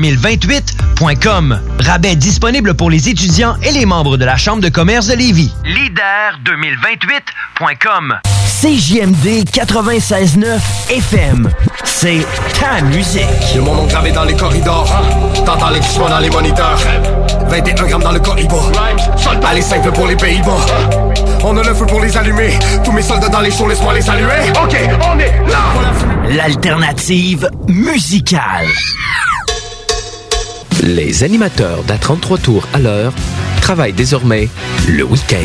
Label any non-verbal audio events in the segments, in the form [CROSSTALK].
2028.com. Rabais disponible pour les étudiants et les membres de la Chambre de commerce de Lévis. Leader2028.com. CJMD 96.9 FM. C'est ta musique. Y'a mon nom gravé dans les corridors. T'entends les crissements dans les moniteurs. 21 grammes dans le corridor. Allez, simple pour les Pays-Bas. On a le feu pour les allumer. Tous mes soldats dans les shows, laisse-moi les saluer. Ok, on est là. L'alternative musicale. Les animateurs d'À 33 tours à l'heure travaillent désormais le week-end.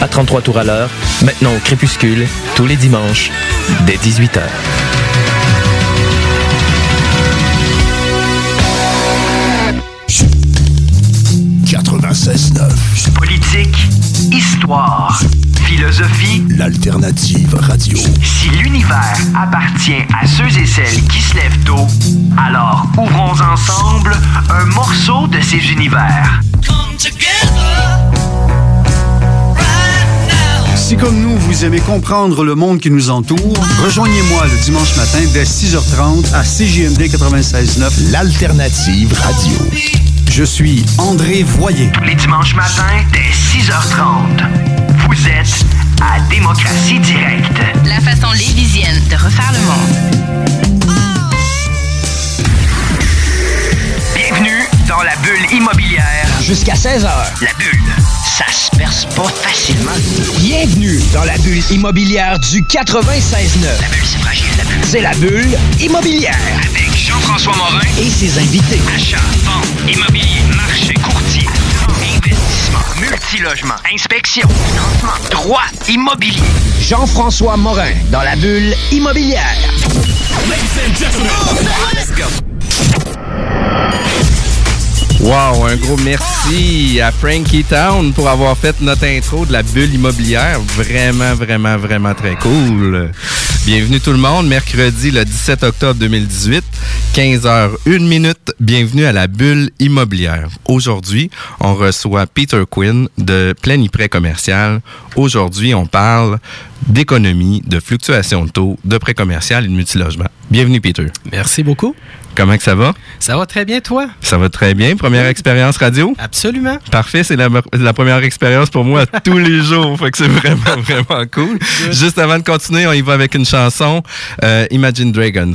À 33 tours à l'heure, maintenant au crépuscule, tous les dimanches, dès 18h. Politique, histoire, L'alternative radio. Si l'univers appartient à ceux et celles qui se lèvent tôt, alors ouvrons ensemble un morceau de ces univers. Si comme nous, vous aimez comprendre le monde qui nous entoure, rejoignez-moi le dimanche matin dès 6h30 à CJMD 96.9, l'alternative radio. Je suis André Voyer. Les dimanches matins dès 6h30. Vous êtes à Démocratie Directe. La façon lévisienne de refaire le monde. Bienvenue dans la bulle immobilière. Jusqu'à 16h. La bulle, ça se perce pas facilement. Bienvenue dans la bulle immobilière du 96.9. La bulle, c'est fragile, la bulle. C'est la bulle immobilière. Avec Jean-François Morin et ses invités. Achat, vente, immobilier, multilogement, inspection, financement, droit, immobilier. Jean-François Morin dans la bulle immobilière. Wow, un gros merci à Frankie Town pour avoir fait notre intro de la bulle immobilière. Vraiment, vraiment, vraiment très cool. Bienvenue tout le monde, mercredi le 17 octobre 2018, 15h 1 minute. Bienvenue à la bulle immobilière. Aujourd'hui, on reçoit Peter Quinn de Planiprêt commercial. Aujourd'hui, on parle d'économie, de fluctuation de taux, de prêt commercial et de multilogement. Bienvenue Peter. Merci beaucoup. Comment que ça va? Ça va très bien, toi? Ça va très bien. Première expérience radio? Absolument. Parfait, c'est la, la première expérience pour moi [LAUGHS] tous les jours. Fait que c'est vraiment, [LAUGHS] vraiment cool. Juste avant de continuer, on y va avec une chanson, euh, Imagine Dragons.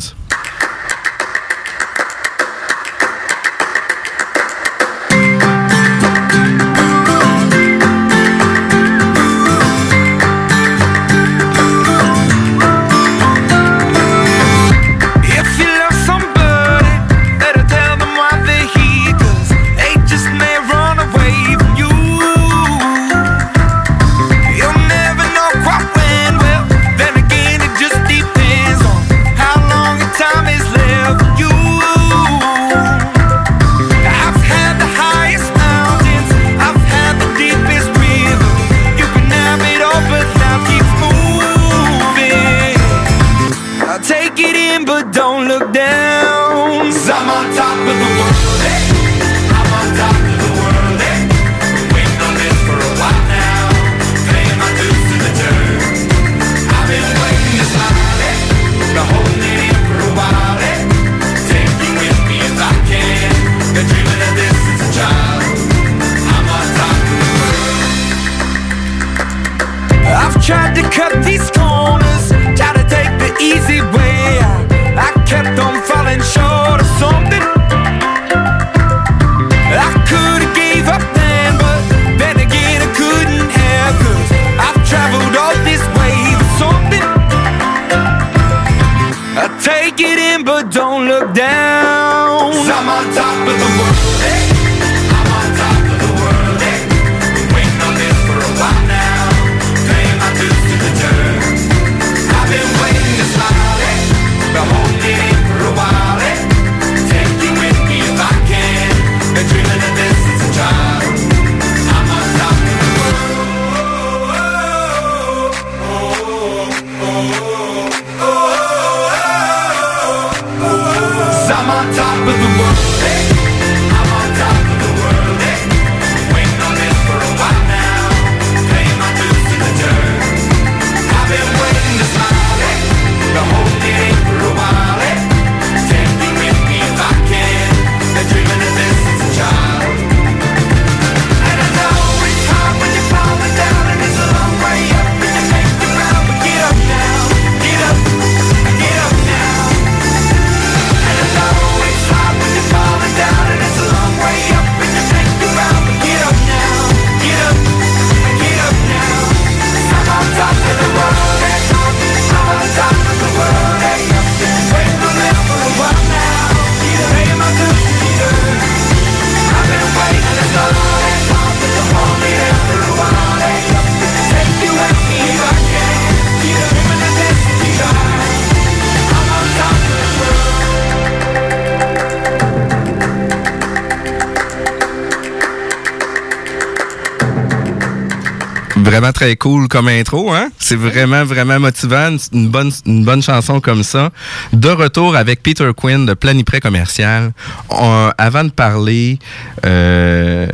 Vraiment très cool comme intro, hein? C'est vraiment, vraiment motivant. Une bonne, une bonne chanson comme ça. De retour avec Peter Quinn de Planipré Commercial. avant de parler euh,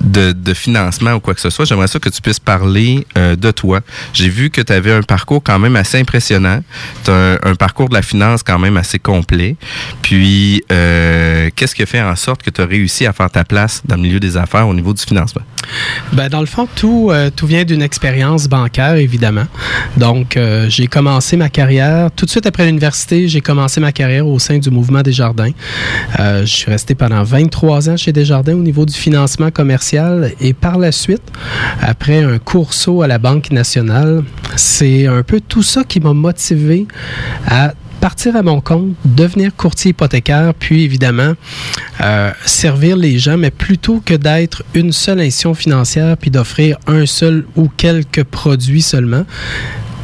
de, de, financement ou quoi que ce soit, j'aimerais ça que tu puisses parler euh, de toi. J'ai vu que tu avais un parcours quand même assez impressionnant. Tu as un, parcours de la finance quand même assez complet. Puis, euh, qu'est-ce qui a fait en sorte que tu as réussi à faire ta place dans le milieu des affaires au niveau du financement? Ben, dans le fond, tout, tout vient d'une expérience bancaire, évidemment. Donc, euh, j'ai commencé ma carrière, tout de suite après l'université, j'ai commencé ma carrière au sein du mouvement Desjardins. Euh, je suis resté pendant 23 ans chez Desjardins au niveau du financement commercial et par la suite, après un court saut à la Banque nationale, c'est un peu tout ça qui m'a motivé à partir à mon compte, devenir courtier hypothécaire, puis évidemment euh, servir les gens, mais plutôt que d'être une seule institution financière puis d'offrir un seul ou quelques produits seulement,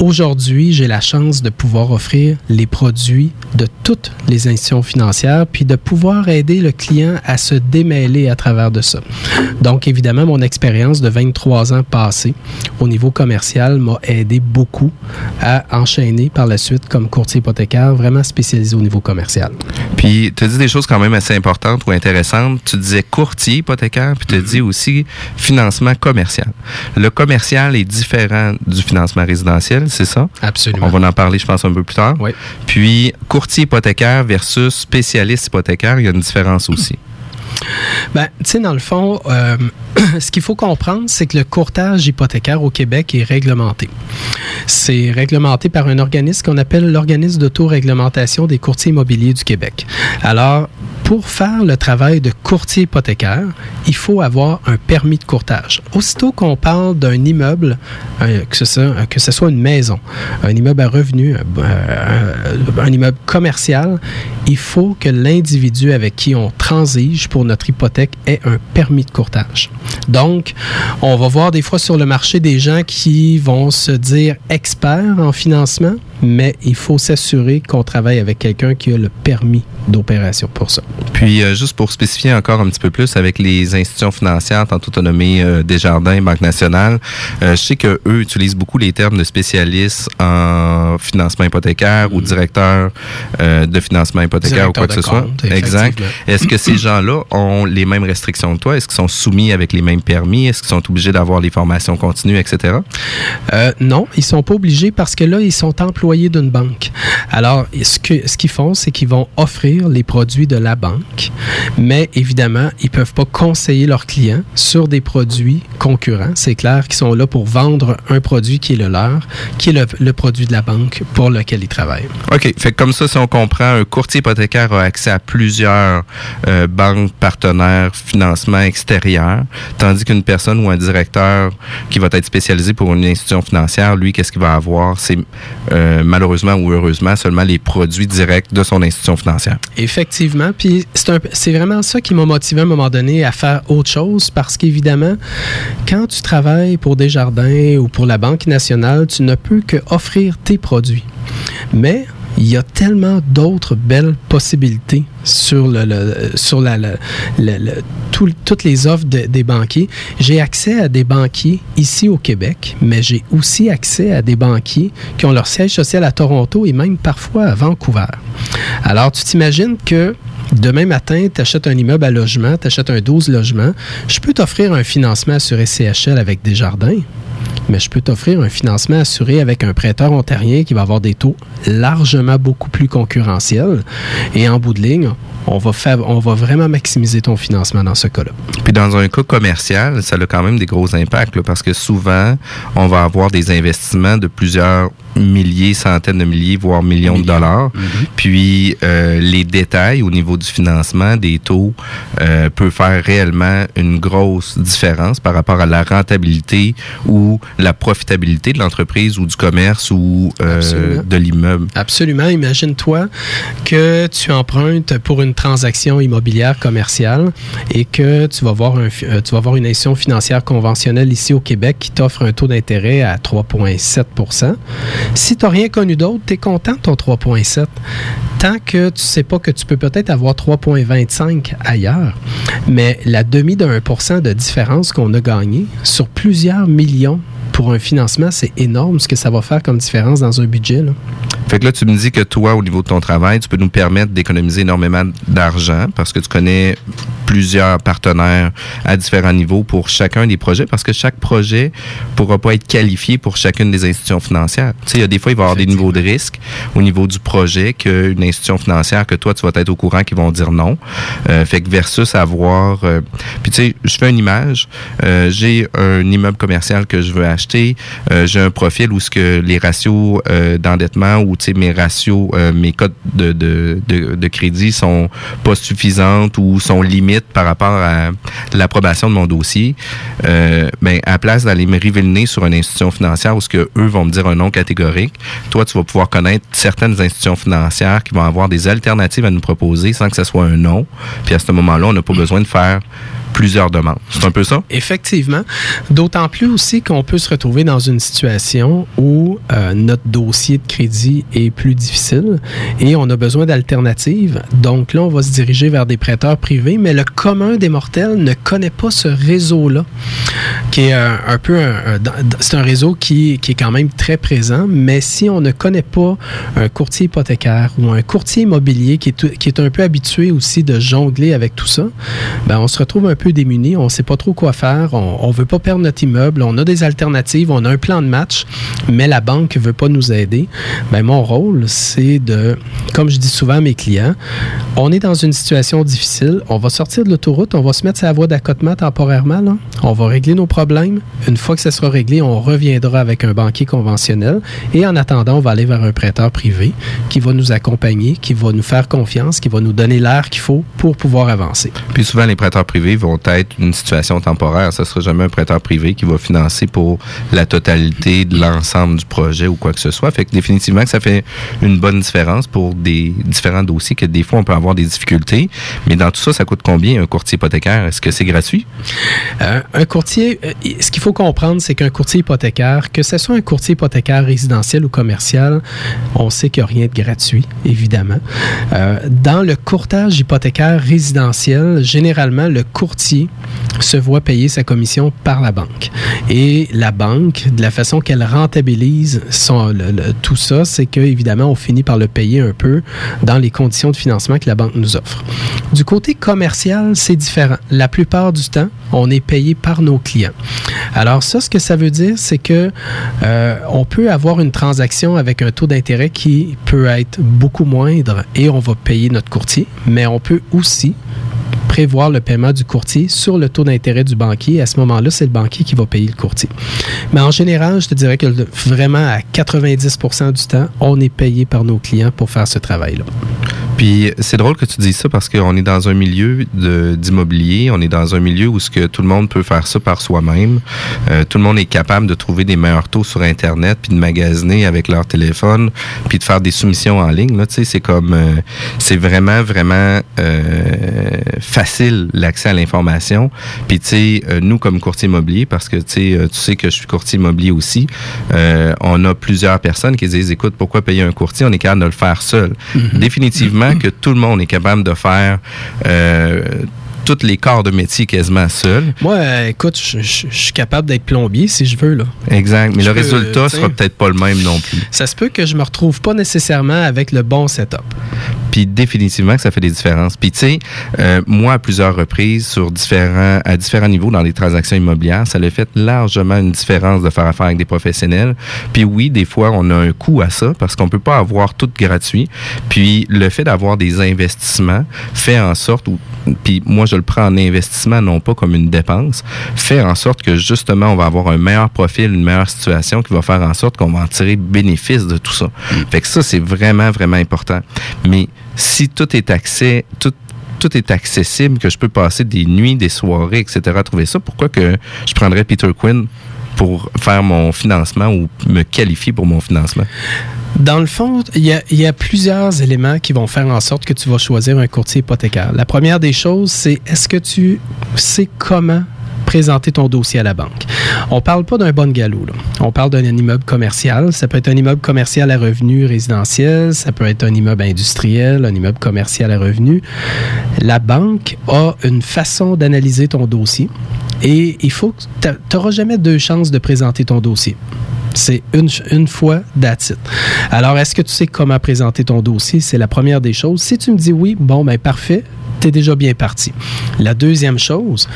Aujourd'hui, j'ai la chance de pouvoir offrir les produits de toutes les institutions financières, puis de pouvoir aider le client à se démêler à travers de ça. Donc, évidemment, mon expérience de 23 ans passés au niveau commercial m'a aidé beaucoup à enchaîner par la suite comme courtier hypothécaire, vraiment spécialisé au niveau commercial. Puis, tu as dit des choses quand même assez importantes ou intéressantes. Tu disais courtier hypothécaire, puis tu as dit aussi financement commercial. Le commercial est différent du financement résidentiel c'est ça? Absolument. On va en parler, je pense, un peu plus tard. Oui. Puis, courtier hypothécaire versus spécialiste hypothécaire, il y a une différence aussi. Ben, tu sais, dans le fond, euh, [CLEARS THROAT] ce qu'il faut comprendre, c'est que le courtage hypothécaire au Québec est réglementé. C'est réglementé par un organisme qu'on appelle l'organisme d'autoréglementation des courtiers immobiliers du Québec. Alors, pour faire le travail de courtier hypothécaire, il faut avoir un permis de courtage. Aussitôt qu'on parle d'un immeuble, euh, que, ce soit, que ce soit une maison, un immeuble à revenu, euh, un immeuble commercial, il faut que l'individu avec qui on transige pour notre hypothèque ait un permis de courtage. Donc, on va voir des fois sur le marché des gens qui vont se dire experts en financement, mais il faut s'assurer qu'on travaille avec quelqu'un qui a le permis d'opération pour ça. Puis, euh, juste pour spécifier encore un petit peu plus avec les institutions financières, tantôt tu nommé euh, Desjardins, Banque nationale, euh, je sais qu'eux utilisent beaucoup les termes de spécialistes en financement hypothécaire ou mm. directeur de financement hypothécaire ou quoi que ce soit. Exact. Est-ce que ces gens-là ont les mêmes restrictions que toi? Est-ce qu'ils sont soumis avec les mêmes permis? Est-ce qu'ils sont obligés d'avoir les formations continues, etc.? non, ils sont pas obligés parce que là, ils sont employés d'une banque. Alors, ce qu'ils ce qu'ils font, c'est qu'ils vont offrir les produits de la banque mais évidemment, ils ne peuvent pas conseiller leurs clients sur des produits concurrents. C'est clair qu'ils sont là pour vendre un produit qui est le leur, qui est le, produit de la banque pour lequel ils travaillent. OK. Fait comme ça, si on comprend, un courtier hypothécaire a accès à plusieurs euh, banques partenaires, financement extérieur, tandis qu'une personne ou un directeur qui va être spécialisé pour une institution financière, lui, qu'est-ce qu'il va avoir? C'est euh, malheureusement ou heureusement seulement les produits directs de son institution financière. Effectivement. Puis c'est vraiment ça qui m'a motivé à un moment donné à faire autre chose parce qu'évidemment, quand tu travailles pour Desjardins ou pour la Banque nationale, tu ne peux que offrir tes produits. Mais il y a tellement d'autres belles possibilités sur, sur toutes les offres des banquiers. J'ai accès à des banquiers ici au Québec, mais j'ai aussi accès à des banquiers qui ont leur siège social à Toronto et même parfois à Vancouver. Alors, tu t'imagines que Demain matin, tu achètes un immeuble à logement, tu achètes un 12 logements. Je peux t'offrir un financement assuré CHL avec des jardins, mais je peux t'offrir un financement assuré avec un prêteur ontarien qui va avoir des taux largement beaucoup plus concurrentiels. Et en bout de ligne, on va, on va vraiment maximiser ton financement dans ce cas-là. Puis dans un cas commercial, ça a quand même des gros impacts parce que souvent, on va avoir des investissements de plusieurs milliers, centaines de milliers, voire millions de dollars. Mm-hmm. Puis euh, les détails au niveau du financement des taux euh, peut faire réellement une grosse différence par rapport à la rentabilité ou la profitabilité de l'entreprise ou du commerce ou euh, de l'immeuble. Absolument. Imagine-toi que tu empruntes pour une transaction immobilière commerciale et que tu vas voir, euh, tu vas voir une institution financière conventionnelle ici au Québec qui t'offre un taux d'intérêt à 3,7% Si tu n'as rien connu d'autre, tu es content de ton 3,7 tant que tu sais pas que tu peux peut-être avoir 3,25 ailleurs, mais la demi de 1 de différence qu'on a gagné sur plusieurs millions pour un financement, c'est énorme ce que ça va faire comme différence dans un budget. Fait que là, tu me dis que toi, au niveau de ton travail, tu peux nous permettre d'économiser énormément d'argent parce que tu connais plusieurs partenaires à différents niveaux pour chacun des projets parce que chaque projet pourra pas être qualifié pour chacune des institutions financières. Tu sais, il y a des fois, il va y avoir des niveaux de risque au niveau du projet qu'une institution financière que toi, tu vas être au courant qui vont dire non. Euh, fait que versus avoir... Euh, puis tu sais, je fais une image. Euh, j'ai un immeuble commercial que je veux acheter. Euh, j'ai un profil où ce que les ratios euh, d'endettement ou mes ratios, euh, mes codes de, de, de, crédit sont pas suffisantes ou sont limites par rapport à l'approbation de mon dossier, euh, ben, à place d'aller me révéler le nez sur une institution financière où ce que eux vont me dire un nom catégorique, toi, tu vas pouvoir connaître certaines institutions financières qui vont avoir des alternatives à nous proposer sans que ce soit un nom. Puis à ce moment-là, on n'a pas besoin de faire plusieurs demandes. C'est un peu ça? Effectivement. D'autant plus aussi qu'on peut se retrouver dans une situation où euh, notre dossier de crédit est plus difficile et on a besoin d'alternatives. Donc là, on va se diriger vers des prêteurs privés, mais le commun des mortels ne connaît pas ce réseau-là, qui est un, un peu un, c'est un réseau qui, qui est quand même très présent, mais si on ne connaît pas un courtier hypothécaire ou un courtier immobilier qui est, qui est un peu habitué aussi de jongler avec tout ça, ben on se retrouve un peu démuni, on ne sait pas trop quoi faire, on ne veut pas perdre notre immeuble, on a des alternatives, on a un plan de match, mais la banque ne veut pas nous aider. Ben, mon rôle, c'est de, comme je dis souvent à mes clients, on est dans une situation difficile, on va sortir de l'autoroute, on va se mettre sur la voie d'accotement temporairement, on va régler nos problèmes. Une fois que ça sera réglé, on reviendra avec un banquier conventionnel et en attendant, on va aller vers un prêteur privé qui va nous accompagner, qui va nous faire confiance, qui va nous donner l'air qu'il faut pour pouvoir avancer. Puis souvent, les prêteurs privés vont être une situation temporaire. Ça sera jamais un prêteur privé qui va financer pour la totalité de l'ensemble du projet ou quoi que ce soit. Fait que définitivement que ça fait une bonne différence pour des différents dossiers que des fois on peut avoir des difficultés. Mais dans tout ça, ça coûte combien un courtier hypothécaire? Est-ce que c'est gratuit? Euh, un courtier, euh, ce qu'il faut comprendre, c'est qu'un courtier hypothécaire, que ce soit un courtier hypothécaire résidentiel ou commercial, on sait qu'il n'y a rien de gratuit, évidemment. Euh, dans le courtage hypothécaire résidentiel, généralement, le courtier se voit payer sa commission par la banque. Et la banque, de la façon qu'elle rentabilise tout ça, c'est que évidemment, on finit par le payer un peu dans les conditions de financement que la banque nous offre. Du côté commercial, c'est différent. La plupart du temps, on est payé par nos clients. Alors ça, ce que ça veut dire, c'est que euh, on peut avoir une transaction avec un taux d'intérêt qui peut être beaucoup moindre et on va payer notre courtier, mais on peut aussi prévoir le paiement du courtier sur le taux d'intérêt du banquier. À ce moment-là, c'est le banquier qui va payer le courtier. Mais en général, je te dirais que vraiment à 90 du temps, on est payé par nos clients pour faire ce travail-là. Puis c'est drôle que tu dises ça parce qu'on est dans un milieu d'immobilier, on est dans un milieu où ce que tout le monde peut faire ça par soi-même. Euh, tout le monde est capable de trouver des meilleurs taux sur Internet, puis de magasiner avec leur téléphone, puis de faire des soumissions en ligne. Là, c'est comme, euh, c'est vraiment vraiment euh, facile l'accès à l'information. Puis tu sais, euh, nous comme courtier immobilier, parce que tu sais, euh, tu sais que je suis courtier immobilier aussi, euh, on a plusieurs personnes qui disent, écoute, pourquoi payer un courtier? On est capable de le faire seul. Définitivement que tout le monde est capable de faire euh, tous les corps de métier quasiment seul. Moi, euh, écoute, je je- je suis capable d'être plombier si je veux. Là. Exact. Mais Je le peux, résultat sais. sera peut-être pas le même non plus. Ça se peut que je me retrouve pas nécessairement avec le bon setup. Puis définitivement que ça fait des différences. Puis tu sais, euh, moi à plusieurs reprises sur différents à différents niveaux dans les transactions immobilières, ça a fait largement une différence de faire affaire avec des professionnels. Puis oui, des fois on a un coût à ça parce qu'on peut pas avoir tout gratuit. Puis le fait d'avoir des investissements fait en sorte ou puis moi je le prends en investissement non pas comme une dépense, fait en sorte que justement on va avoir un meilleur profil, une meilleure situation qui va faire en sorte qu'on va en tirer bénéfice de tout ça. Fait que ça c'est vraiment vraiment important. Mais si tout est accès, tout tout est accessible, que je peux passer des nuits, des soirées, etc. à trouver ça, pourquoi que je prendrais Peter Quinn pour faire mon financement ou me qualifier pour mon financement? Dans le fond, il y, a, plusieurs éléments qui vont faire en sorte que tu vas choisir un courtier hypothécaire. La première des choses, c'est est-ce que tu sais comment présenter ton dossier à la banque? On parle pas d'un bon galop. On parle d'un immeuble commercial. Ça peut être un immeuble commercial à revenu résidentiel, ça peut être un immeuble industriel, un immeuble commercial à revenu. La banque a une façon d'analyser ton dossier et il faut tu n'auras jamais deux chances de présenter ton dossier. C'est une, fois that's it. Alors, est-ce que tu sais comment présenter ton dossier? C'est la première des choses. Si tu me dis oui, bon, ben parfait, tu es déjà bien parti. La deuxième chose,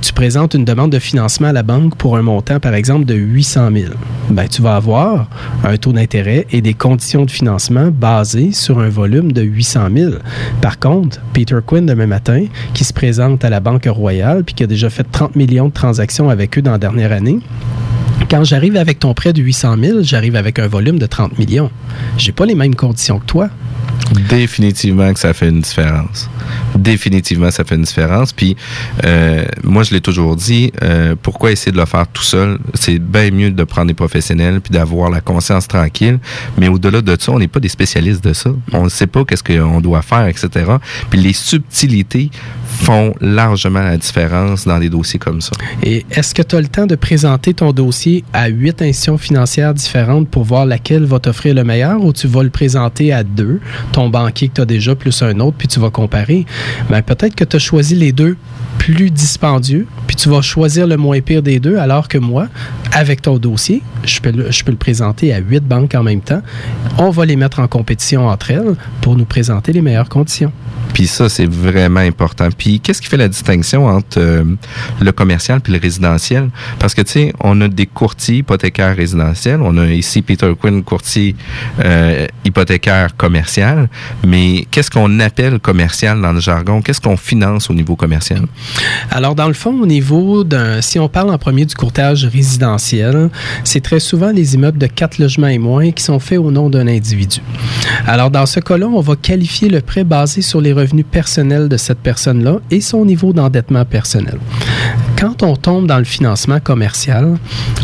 tu présentes une demande de financement à la banque pour un montant, par exemple, de 800 000. Ben, tu vas avoir un taux d'intérêt et des conditions de financement basées sur un volume de 800 000. Par contre, Peter Quinn, demain matin, qui se présente à la Banque Royale puis qui a déjà fait 30 millions de transactions avec eux dans la dernière année, quand j'arrive avec ton prêt de 800 000, j'arrive avec un volume de 30 millions. J'ai pas les mêmes conditions que toi. Définitivement que ça fait une différence. Définitivement, ça fait une différence. Puis, euh, moi, je l'ai toujours dit, euh, pourquoi essayer de le faire tout seul? C'est bien mieux de prendre des professionnels puis d'avoir la conscience tranquille. Mais au-delà de ça, on n'est pas des spécialistes de ça. On ne sait pas qu'est-ce qu'on doit faire, etc. Puis les subtilités font largement la différence dans des dossiers comme ça. Et est-ce que tu as le temps de présenter ton dossier à huit institutions financières différentes pour voir laquelle va t'offrir le meilleur ou tu vas le présenter à deux, ton banquier que tu as déjà plus un autre, puis tu vas comparer? Ben, peut-être que tu as choisi les deux plus dispendieux, puis tu vas choisir le moins pire des deux, alors que moi, avec ton dossier, je peux le, présenter à huit banques en même temps. On va les mettre en compétition entre elles pour nous présenter les meilleures conditions. Puis ça, c'est vraiment important. Puis qu'est-ce qui fait la distinction entre euh, le commercial puis le résidentiel? Parce que, tu sais, on a des courtiers hypothécaires résidentiels. On a ici Peter Quinn, courtier euh, hypothécaire commercial. Mais qu'est-ce qu'on appelle commercial dans le jargon? Qu'est-ce qu'on finance au niveau commercial? Alors, dans le fond, au niveau d'un... Si on parle en premier du courtage résidentiel, c'est très souvent les immeubles de quatre logements et moins qui sont faits au nom d'un individu. Alors, dans ce cas-là, on va qualifier le prêt basé sur les revenus personnels de cette personne-là et son niveau d'endettement personnel. Quand on tombe dans le financement commercial,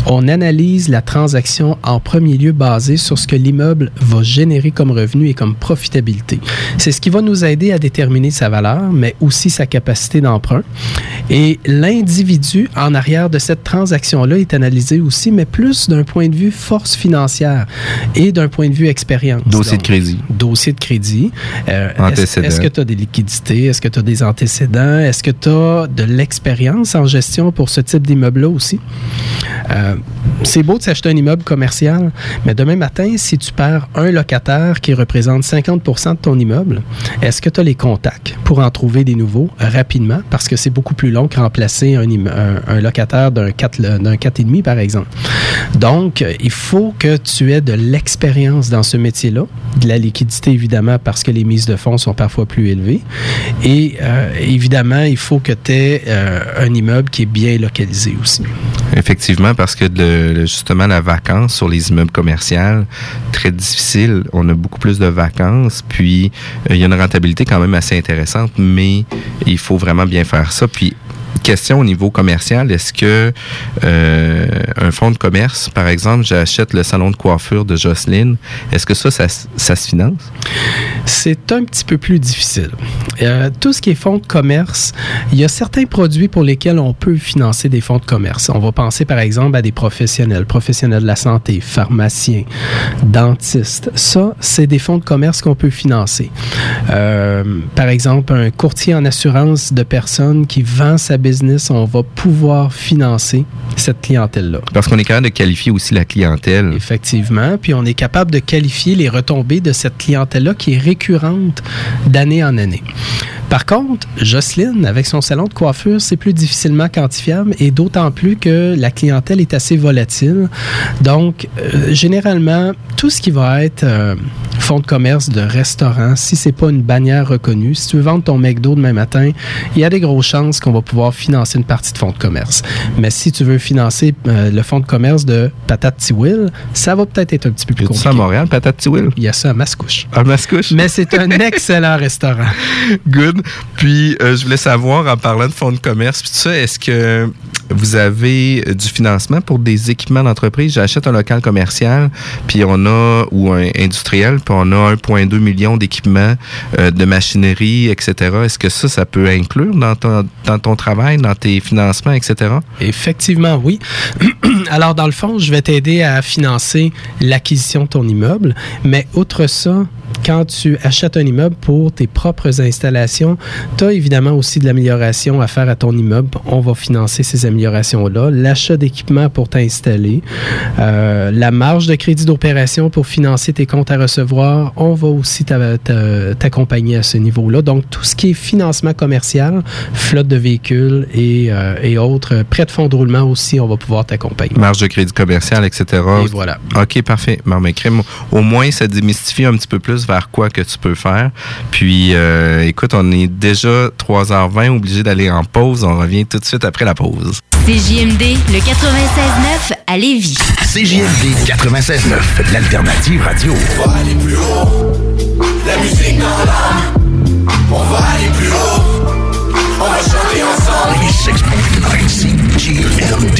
on analyse la transaction en premier lieu basée sur ce que l'immeuble va générer comme revenu et comme profitabilité. C'est ce qui va nous aider à déterminer sa valeur, mais aussi sa capacité d'emprunt. Et l'individu en arrière de cette transaction-là est analysé aussi, mais plus d'un point de vue force financière et d'un point de vue expérience. Dossier de crédit. Dossier de crédit. Euh, est-ce, que tu as des liquidités? Est-ce que tu as des antécédents? Est-ce que tu as de l'expérience en gestion pour ce type d'immeuble-là aussi? Euh, c'est beau de s'acheter un immeuble commercial, mais demain matin, si tu perds un locataire qui représente 50% de ton immeuble, est-ce que tu as les contacts pour en trouver des nouveaux rapidement? Parce que c'est beaucoup plus long que remplacer un, locataire d'un 4, d'un 4,5 par exemple. Donc, il faut que tu aies de l'expérience dans ce métier-là, de la liquidité évidemment parce que les mises de fonds sont parfois plus élevées. Et euh, évidemment, il faut que tu aies euh, un immeuble qui est bien localisé aussi. Effectivement, parce que le- le- justement, la vacance sur les immeubles commerciaux, très difficile. On a beaucoup plus de vacances, puis euh, il y a une rentabilité quand même assez intéressante, mais il faut vraiment bien faire ça. Puis, question au niveau commercial, est-ce que euh, un fonds de commerce, par exemple, j'achète le salon de coiffure de Jocelyne, est-ce que ça, ça, ça se finance? C'est un petit peu plus difficile. Euh, tout ce qui est fonds de commerce, il y a certains produits pour lesquels on peut financer des fonds de commerce. On va penser par exemple à des professionnels, professionnels de la santé, pharmaciens, dentistes. Ça, c'est des fonds de commerce qu'on peut financer. Euh, par exemple, un courtier en assurance de personnes qui vend sa business, on va pouvoir financer cette clientèle-là. Parce qu'on est capable de qualifier aussi la clientèle. Effectivement. Puis on est capable de qualifier les retombées de cette clientèle-là qui est récurrente d'année en année. Par contre, Jocelyne, avec son salon de coiffure, c'est plus difficilement quantifiable et d'autant plus que la clientèle est assez volatile. Donc, euh, généralement, tout ce qui va être euh, fonds de commerce de restaurant, si c'est pas une bannière reconnue, si tu veux vendre ton McDo demain matin, il y a des grosses chances qu'on va pouvoir financer une partie de fonds de commerce. Mais si tu veux financer euh, le fonds de commerce de Patate Tiwil, ça va peut-être être un petit peu plus compliqué. ça à Montréal, patate Tiwil? Il y a ça à Mascouche. À Mascouche? Mais c'est un [LAUGHS] excellent restaurant. Good. Puis, euh, je voulais savoir, en parlant de fonds de commerce, puis tout ça, est-ce que vous avez du financement pour des équipements d'entreprise. J'achète un local commercial, puis on a, ou un industriel, puis on a 1,2 million d'équipements euh, de machinerie, etc. Est-ce que ça, ça peut inclure dans ton, dans ton travail, dans tes financements, etc.? Effectivement, oui. [CLEARS THROAT] Alors, dans le fond, je vais t'aider à financer l'acquisition de ton immeuble, mais outre ça, quand tu achètes un immeuble pour tes propres installations, tu as évidemment aussi de l'amélioration à faire à ton immeuble. On va financer ces améliorations-là. L'achat d'équipements pour t'installer, euh, la marge de crédit d'opération pour financer tes comptes à recevoir, on va aussi t'a- t'a- t'accompagner à ce niveau-là. Donc, tout ce qui est financement commercial, flotte de véhicules et, euh, et autres, prêts de fonds de roulement aussi, on va pouvoir t'accompagner. Marge de crédit commercial, etc. Et voilà. OK, parfait. Bon, mais crème, au moins, ça démystifie un petit peu plus vers quoi que tu peux faire. Puis, euh, écoute, on est déjà 3h20, obligé d'aller en pause. On revient tout de suite après la pause. CJMD, le 96.9 à Lévis. CJMD 96.9, l'alternative radio. On va aller plus haut. La musique dans l'âme. On va aller plus haut. On va chanter ensemble. 96.9 CJMD.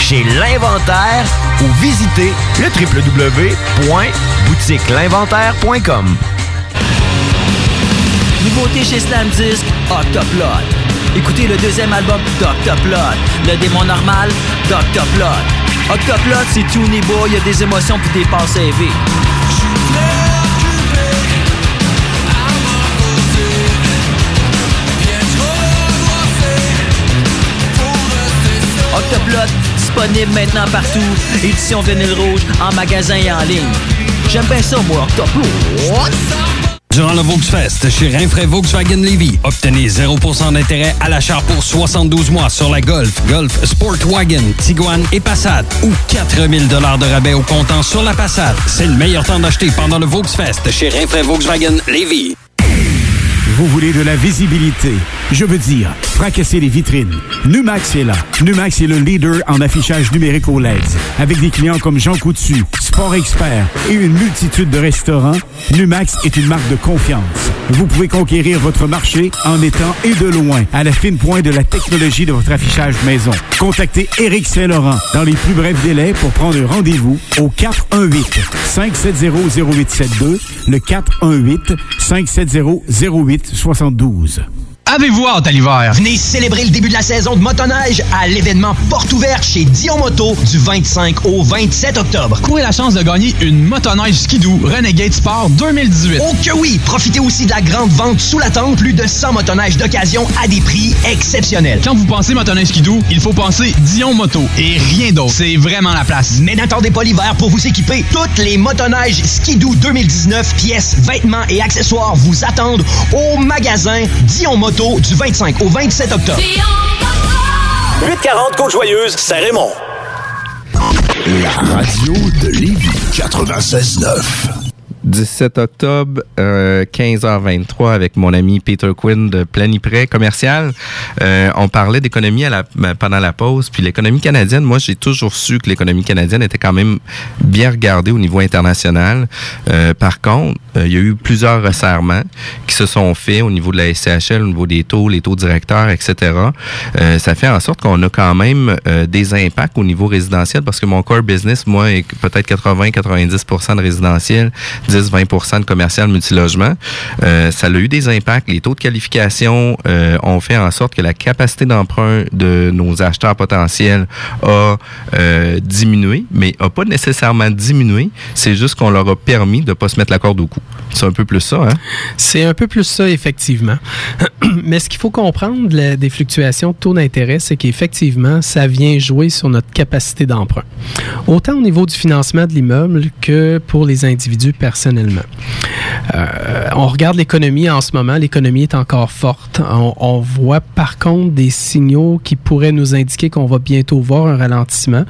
chez l'Inventaire ou visitez le www.boutiquelinventaire.com. Nouveauté chez Slam Disc, Octoplot. Écoutez le deuxième album d'Octoplot. Le démon normal, d'Octoplot. Octoplot, c'est tout niveau, il y a des émotions puis des passes élevées. Octoplot, disponible maintenant partout. Édition vinyle rouge, en magasin et en ligne. J'aime bien ça, moi, Octoplot. Durant le Volksfest chez Rinfraie Volkswagen Levy, obtenez 0% d'intérêt à l'achat pour 72 mois sur la Golf, Golf, Sportwagen, Tiguan et Passat ou 4000 de rabais au comptant sur la Passat. C'est le meilleur temps d'acheter pendant le Volksfest chez Rinfraie Volkswagen Levy. Vous voulez de la visibilité? Je veux dire, fracasser les vitrines. Numax est là. Numax est le leader en affichage numérique au LED. Avec des clients comme Jean Coutu, Sport Expert et une multitude de restaurants, Numax est une marque de confiance. Vous pouvez conquérir votre marché en étant et de loin à la fine pointe de la technologie de votre affichage maison. Contactez Éric Saint-Laurent dans les plus brefs délais pour prendre rendez-vous au 418 570 0872 le 418 570 0872. Avez-vous hâte à l'hiver? Venez célébrer le début de la saison de motoneige à l'événement Porte ouverte chez Dion Moto du 25 au 27 octobre. Courez la chance de gagner une motoneige skidoo Renegade Sport 2018. Oh que oui! Profitez aussi de la grande vente sous la tente. Plus de 100 motoneiges d'occasion à des prix exceptionnels. Quand vous pensez motoneige skidoo, il faut penser Dion Moto et rien d'autre. C'est vraiment la place. Mais n'attendez pas l'hiver pour vous équiper. Toutes les motoneiges Skidoo 2019, pièces, vêtements et accessoires vous attendent au magasin Dion Moto du 25 au 27 octobre. 840 Côte-Joyeuse, Saint-Raymond. La radio de Lévis 96.9. 17 octobre, euh, 15h23, avec mon ami Peter Quinn de Planiprêt Commercial. Euh, on parlait d'économie la, ben, pendant la pause. Puis l'économie canadienne, moi, j'ai toujours su que l'économie canadienne était quand même bien regardée au niveau international. Euh, par contre, euh, il y a eu plusieurs resserrements qui se sont faits au niveau de la SCHL, au niveau des taux, les taux directeurs, etc. Euh, ça fait en sorte qu'on a quand même des impacts au niveau résidentiel parce que mon core business, moi, est peut-être 80-90% de résidentiel, 10 10-20 de commercial multilogement. Euh, ça a eu des impacts. Les taux de qualification euh, ont fait en sorte que la capacité d'emprunt de nos acheteurs potentiels a euh, diminué, mais a pas nécessairement diminué. C'est juste qu'on leur a permis de pas se mettre la corde au cou. C'est un peu plus ça, hein? C'est un peu plus ça, effectivement. [CLEARS THROAT] Mais ce qu'il faut comprendre des fluctuations de taux d'intérêt, c'est qu'effectivement, ça vient jouer sur notre capacité d'emprunt. Autant au niveau du financement de l'immeuble que pour les individus personnellement. Euh, on regarde l'économie en ce moment, l'économie est encore forte. On, on voit par contre des signaux qui pourraient nous indiquer qu'on va bientôt voir un ralentissement.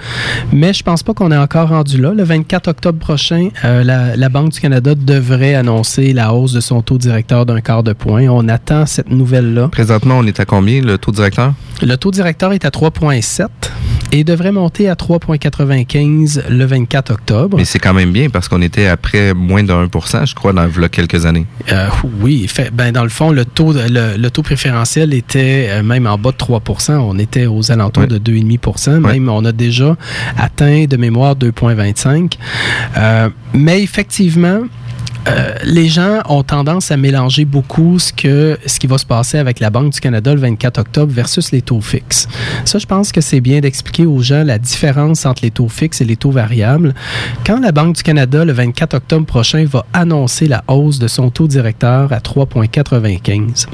Mais je pense pas qu'on est encore rendu là. Le 24 octobre prochain, euh, la, la Banque du Canada devrait annoncer la hausse de son taux directeur d'un quart de point. On attend cette nouvelle-là. Présentement, on est à combien, le taux directeur? Le taux directeur est à 3,7 et devrait monter à 3,95 le 24 octobre. Mais c'est quand même bien parce qu'on était après moins de 1 je crois, dans quelques années. Euh, oui, fait, ben dans le fond, le taux, de- le, le taux préférentiel était euh, même en bas de 3% On était aux alentours de 2,5% Même, on a déjà atteint de mémoire 2,25 Euh, Mais effectivement, euh, les gens ont tendance à mélanger beaucoup ce, que, ce qui va se passer avec la Banque du Canada le 24 octobre versus les taux fixes. Ça, je pense que c'est bien d'expliquer aux gens la différence entre les taux fixes et les taux variables. Quand la Banque du Canada, le 24 octobre prochain, va annoncer la hausse de son taux directeur à 3,95,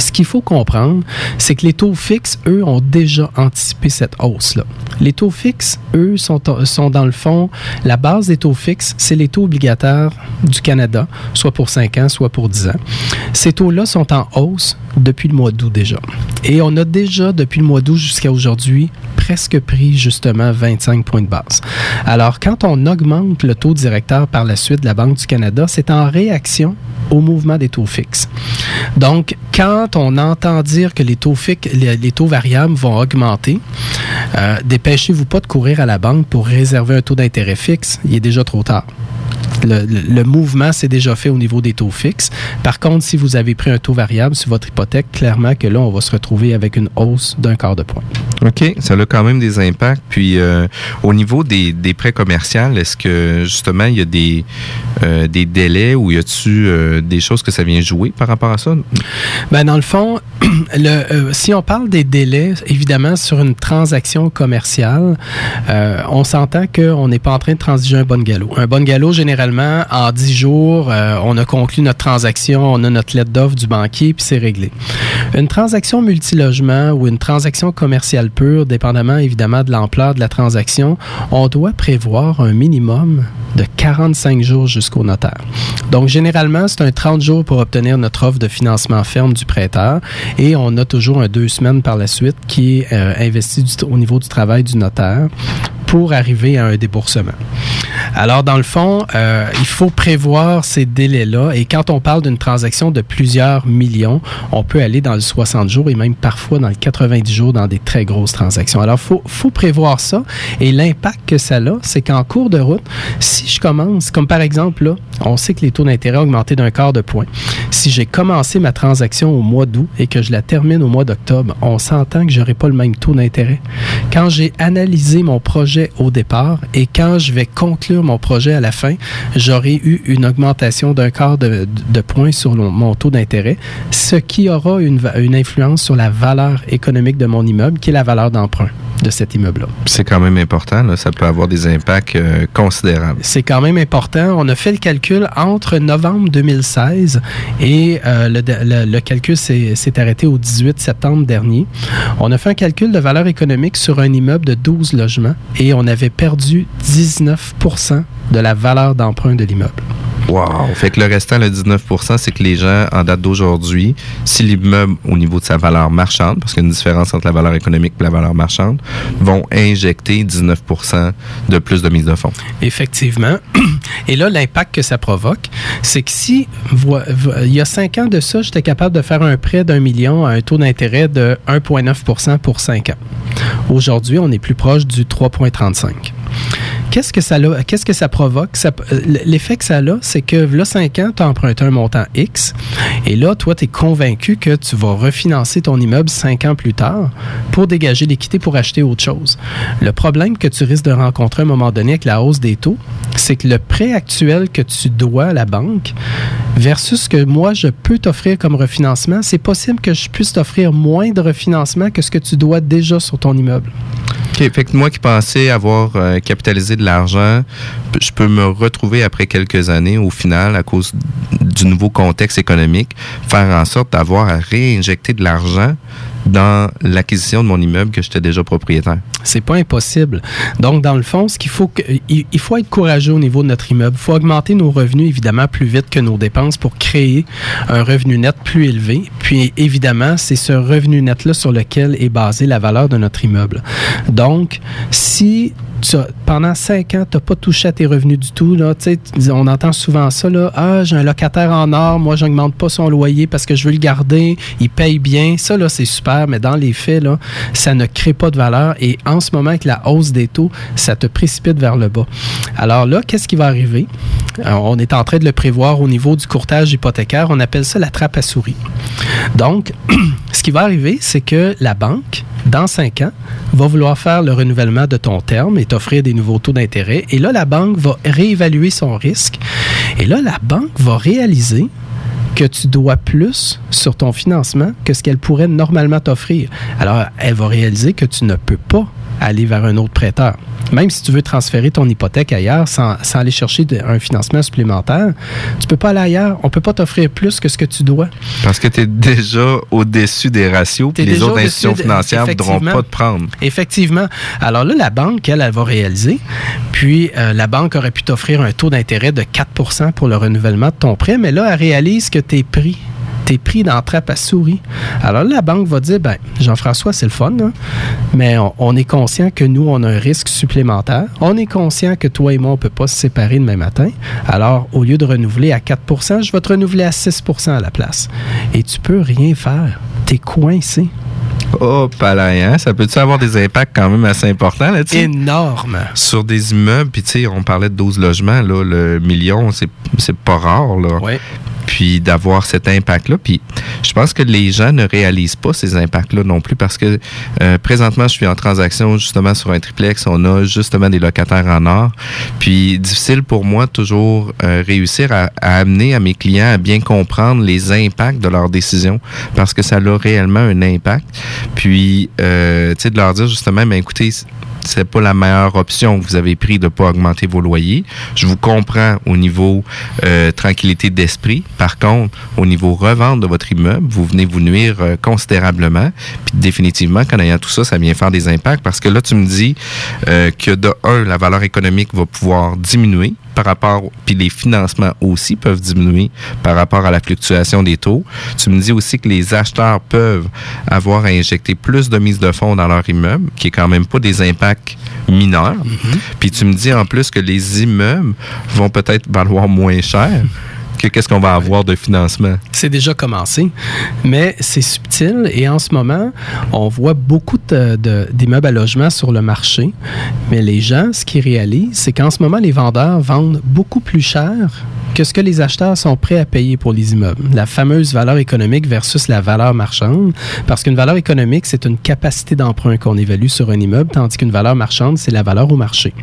ce qu'il faut comprendre, c'est que les taux fixes, eux, ont déjà anticipé cette hausse-là. Les taux fixes, eux, sont, dans le fond, la base des taux fixes, c'est les taux obligataires du Canada, soit pour 5 ans, soit pour 10 ans. Ces taux-là sont en hausse depuis le mois d'août déjà. Et on a déjà, depuis le mois d'août jusqu'à aujourd'hui, presque pris justement 25 points de base. Alors, quand on augmente le taux directeur par la suite de la Banque du Canada, c'est en réaction au mouvement des taux fixes. Donc, quand on entend dire que les taux fixes, les, les taux variables vont augmenter, euh, dépêchez-vous pas de courir à la banque pour réserver un taux d'intérêt fixe. Il est déjà trop tard. Le, mouvement s'est déjà fait au niveau des taux fixes. Par contre, si vous avez pris un taux variable sur votre hypothèque, clairement que là, on va se retrouver avec une hausse d'un quart de point. OK, ça a quand même des impacts. Puis euh, au niveau des, des prêts commerciaux, est-ce que justement il y a des, euh, des délais ou y a-tu euh, des choses que ça vient jouer par rapport à ça? Ben, dans le fond, [CLEARS THROAT] le, euh, si on parle des délais, évidemment, sur une transaction commerciale, on s'entend qu'on n'est pas en train de transiger un bon galop. Un bon galop, généralement, en 10 jours, euh, on a conclu notre transaction, on a notre lettre d'offre du banquier, puis c'est réglé. Une transaction multilogement ou une transaction commerciale pure, dépendamment évidemment de l'ampleur de la transaction, on doit prévoir un minimum de 45 jours jusqu'au notaire. Donc, généralement, c'est un 30 jours pour obtenir notre offre de financement ferme du prêteur et on a toujours un deux semaines par la suite qui est euh, investi au niveau du travail du notaire pour arriver à un déboursement. Alors, dans le fond, euh, il faut prévoir ces délais-là. Et quand on parle d'une transaction de plusieurs millions, on peut aller dans le 60 jours et même parfois dans le 90 jours dans des très grosses transactions. Alors, il faut, faut prévoir ça. Et l'impact que ça a, c'est qu'en cours de route, si je commence, comme par exemple, là, on sait que les taux d'intérêt ont augmenté d'un quart de point. Si j'ai commencé ma transaction au mois d'août et que je la termine au mois d'octobre, on s'entend que j'aurai pas le même taux d'intérêt. Quand j'ai analysé mon projet au départ et quand je vais conclure mon projet à la fin, j'aurai eu une augmentation d'un quart de, point sur mon taux d'intérêt, ce qui aura une, une influence sur la valeur économique de mon immeuble, qui est la valeur d'emprunt de cet immeuble-là. C'est quand même important, là, ça peut avoir des impacts euh, considérables. C'est quand même important. On a fait le calcul entre novembre 2016 et euh, le, le- le calcul s'est s'est arrêté au 18 septembre dernier. On a fait un calcul de valeur économique sur un immeuble de 12 logements et on avait perdu 19% de la valeur d'emprunt de l'immeuble. Wow! Fait que le restant, le 19% c'est que les gens, en date d'aujourd'hui, si l'immeuble, au niveau de sa valeur marchande, parce qu'il y a une différence entre la valeur économique et la valeur marchande, vont injecter 19% de plus de mise de fonds. Effectivement. [CLEARS THROAT] Et là, l'impact que ça provoque, c'est que si, il y a cinq ans de ça, j'étais capable de faire un prêt d'un million à un taux d'intérêt de 1,9% pour cinq ans. Aujourd'hui, on est plus proche du 3,35. Qu'est-ce que ça qu'est-ce que ça provoque? Euh, L'effet que ça a, c'est que là, 5 ans, tu as emprunté un montant X, et là, toi, tu es convaincu que tu vas refinancer ton immeuble 5 ans plus tard pour dégager l'équité pour acheter autre chose. Le problème que tu risques de rencontrer à un moment donné avec la hausse des taux, c'est que le prêt actuel que tu dois à la banque versus ce que moi, je peux t'offrir comme refinancement, c'est possible que je puisse t'offrir moins de refinancement que ce que tu dois déjà sur ton immeuble. OK, fait que moi qui pensais avoir euh, capitalisé de l'argent, je peux me retrouver après quelques années, au final, à cause du nouveau contexte économique, faire en sorte d'avoir à réinjecter de l'argent dans l'acquisition de mon immeuble que j'étais déjà propriétaire. C'est pas impossible. Donc, dans le fond, ce qu'il faut, il, il faut être courageux au niveau de notre immeuble. Il faut augmenter nos revenus, évidemment, plus vite que nos dépenses pour créer un revenu net plus élevé. Puis, évidemment, c'est ce revenu net-là sur lequel est basée la valeur de notre immeuble. Donc, si pendant cinq ans, tu n'as pas touché à tes revenus du tout, là, on entend souvent ça, là, ah, j'ai un locataire en or, moi, je n'augmente pas son loyer parce que je veux le garder, il paye bien. Ça, là, c'est super, mais dans les faits, là, ça ne crée pas de valeur. Et en ce moment, avec la hausse des taux, ça te précipite vers le bas. Alors là, qu'est-ce qui va arriver? On est en train de le prévoir au niveau du courtage hypothécaire. On appelle ça la trappe à souris. Donc, [CLEARS THROAT] ce qui va arriver, c'est que la banque, dans cinq ans, va vouloir faire le renouvellement de ton terme et t'offrir des nouveaux taux d'intérêt. Et là, la banque va réévaluer son risque. Et là, la banque va réaliser que tu dois plus sur ton financement que ce qu'elle pourrait normalement t'offrir. Alors, elle va réaliser que tu ne peux pas aller vers un autre prêteur. Même si tu veux transférer ton hypothèque ailleurs sans, sans aller chercher de- un financement supplémentaire, tu peux pas aller ailleurs. On peut pas t'offrir plus que ce que tu dois. Parce que tu es déjà au-dessus des ratios, puis T'es les autres institutions financières ne voudront pas te prendre. Effectivement. Alors là, la banque, elle, elle va réaliser. Puis, euh, la banque aurait pu t'offrir un taux d'intérêt de 4% pour le renouvellement de ton prêt, mais là, elle réalise que tu es pris. Tu es pris dans la trappe à souris. Alors là, la banque va dire, ben, Jean-François, c'est le fun, hein, mais on, on est conscient que nous, on a un risque supplémentaire. On est conscient que toi et moi, on ne peut pas se séparer demain matin. Alors, au lieu de renouveler à 4% je vais te renouveler à 6% à la place. Et tu peux rien faire. Tu es coincé. Oh, palais, hein? Ça peut-tu avoir des impacts quand même assez importants là-dessus? Énorme. Sur des immeubles, puis tu sais, on parlait de 12 logements, là, le million, c'est pas rare, là. Puis d'avoir cet impact-là. Puis je pense que les gens ne réalisent pas ces impacts-là non plus parce que euh, présentement, je suis en transaction justement sur un triplex. On a justement des locataires en or. Puis difficile pour moi toujours euh, réussir à, à amener à mes clients à bien comprendre les impacts de leurs décisions parce que ça a réellement un impact. Puis, euh, tu sais, de leur dire justement, mais écoutez, c'est pas la meilleure option que vous avez pris de pas augmenter vos loyers. Je vous comprends au niveau euh, tranquillité d'esprit. Par contre, au niveau revente de votre immeuble, vous venez vous nuire euh, considérablement. Puis définitivement, qu'en ayant tout ça, ça vient faire des impacts parce que là, tu me dis euh, que de un, la valeur économique va pouvoir diminuer par rapport, puis les financements aussi peuvent diminuer par rapport à la fluctuation des taux. Tu me dis aussi que les acheteurs peuvent avoir à injecter plus de mise de fonds dans leur immeuble, qui est quand même pas des impacts mineurs. Puis tu me dis en plus que les immeubles vont peut-être valoir moins cher qu'est-ce qu'on va avoir de financement? C'est déjà commencé, mais c'est subtil et en ce moment, on voit beaucoup d'immeubles à logement sur le marché, mais les gens, ce qu'ils réalisent, c'est qu'en ce moment, les vendeurs vendent beaucoup plus cher que ce que les acheteurs sont prêts à payer pour les immeubles. La fameuse valeur économique versus la valeur marchande, parce qu'une valeur économique, c'est une capacité d'emprunt qu'on évalue sur un immeuble, tandis qu'une valeur marchande, c'est la valeur au marché.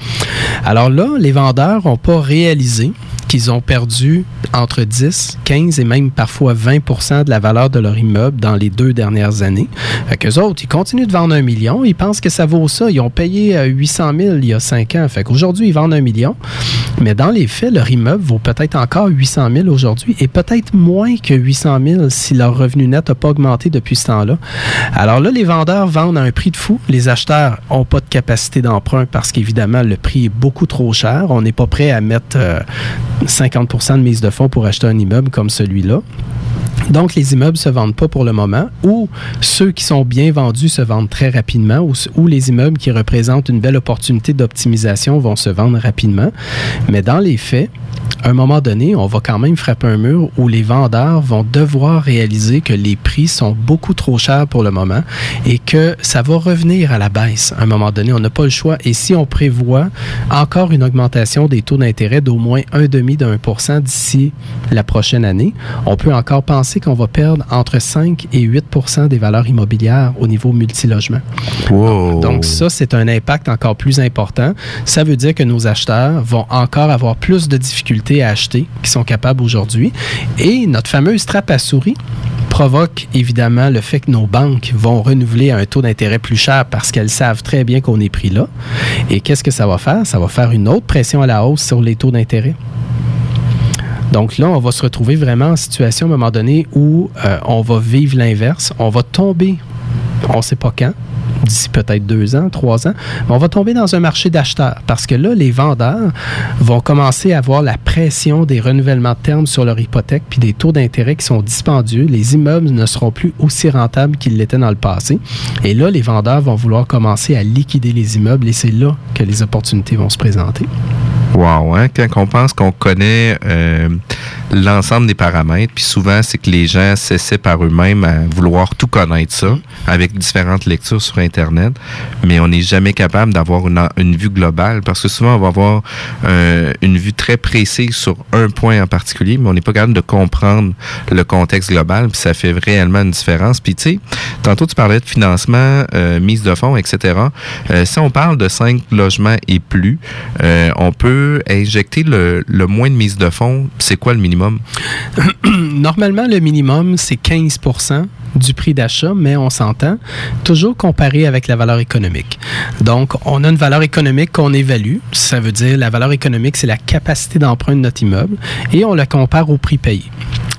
Alors là, les vendeurs n'ont pas réalisé qu'ils ont perdu entre 10, 15 et même parfois 20% de la valeur de leur immeuble dans les deux dernières années. Fait qu'eux autres, ils continuent de vendre un million, ils pensent que ça vaut ça. Ils ont payé euh, 800 000 il y a 5 ans. Fait qu'aujourd'hui, ils vendent un million. Mais dans les faits, leur immeuble vaut peut-être encore 800 000 aujourd'hui et peut-être moins que 800 000 si leur revenu net n'a pas augmenté depuis ce temps-là. Alors là, les vendeurs vendent à un prix de fou. Les acheteurs n'ont pas de capacité d'emprunt parce qu'évidemment, le prix est beaucoup trop cher. On n'est pas prêt à mettre euh, 50% de mise de fonds pour acheter un immeuble comme celui-là. Donc, les immeubles se vendent pas pour le moment, ou ceux qui sont bien vendus se vendent très rapidement, ou les immeubles qui représentent une belle opportunité d'optimisation vont se vendre rapidement. Mais dans les faits, à un moment donné, on va quand même frapper un mur où les vendeurs vont devoir réaliser que les prix sont beaucoup trop chers pour le moment et que ça va revenir à la baisse à un moment donné. On n'a pas le choix. Et si on prévoit encore une augmentation des taux d'intérêt d'au moins un demi d'un pour cent d'ici la prochaine année, on peut encore penser qu'on va perdre entre 5 et 8 des valeurs immobilières au niveau multilogement. Donc ça, c'est un impact encore plus important. Ça veut dire que nos acheteurs vont encore avoir plus de difficultés à acheter qu'ils sont capables aujourd'hui. Et notre fameuse trappe à souris provoque évidemment le fait que nos banques vont renouveler à un taux d'intérêt plus cher parce qu'elles savent très bien qu'on est pris là. Et qu'est-ce que ça va faire? Ça va faire une autre pression à la hausse sur les taux d'intérêt. Donc là, on va se retrouver vraiment en situation à un moment donné où euh, on va vivre l'inverse. On va tomber, on ne sait pas quand, d'ici peut-être deux ans, trois ans, on va tomber dans un marché d'acheteurs parce que là, les vendeurs vont commencer à avoir la pression des renouvellements de termes sur leur hypothèque puis des taux d'intérêt qui sont dispendieux. Les immeubles ne seront plus aussi rentables qu'ils l'étaient dans le passé. Et là, les vendeurs vont vouloir commencer à liquider les immeubles et c'est là que les opportunités vont se présenter. Wow, hein? quand on pense qu'on connaît euh, l'ensemble des paramètres, puis souvent c'est que les gens s'essaient par eux-mêmes à vouloir tout connaître ça avec différentes lectures sur Internet, mais on n'est jamais capable d'avoir une, une, vue globale parce que souvent on va avoir euh, une vue très précise sur un point en particulier, mais on n'est pas capable de comprendre le contexte global, puis ça fait réellement une différence. Puis tu sais, tantôt tu parlais de financement, euh, mise de fonds, etc. Euh, si on parle de cinq logements et plus, euh, on peut injecter le, le, moins de mise de fonds. C'est quoi le minimum? [CLEARS THROAT] Normalement, le minimum, c'est 15% du prix d'achat, mais on s'entend toujours comparé avec la valeur économique. Donc, on a une valeur économique qu'on évalue. Ça veut dire la valeur économique, c'est la capacité d'emprunt de notre immeuble et on la compare au prix payé.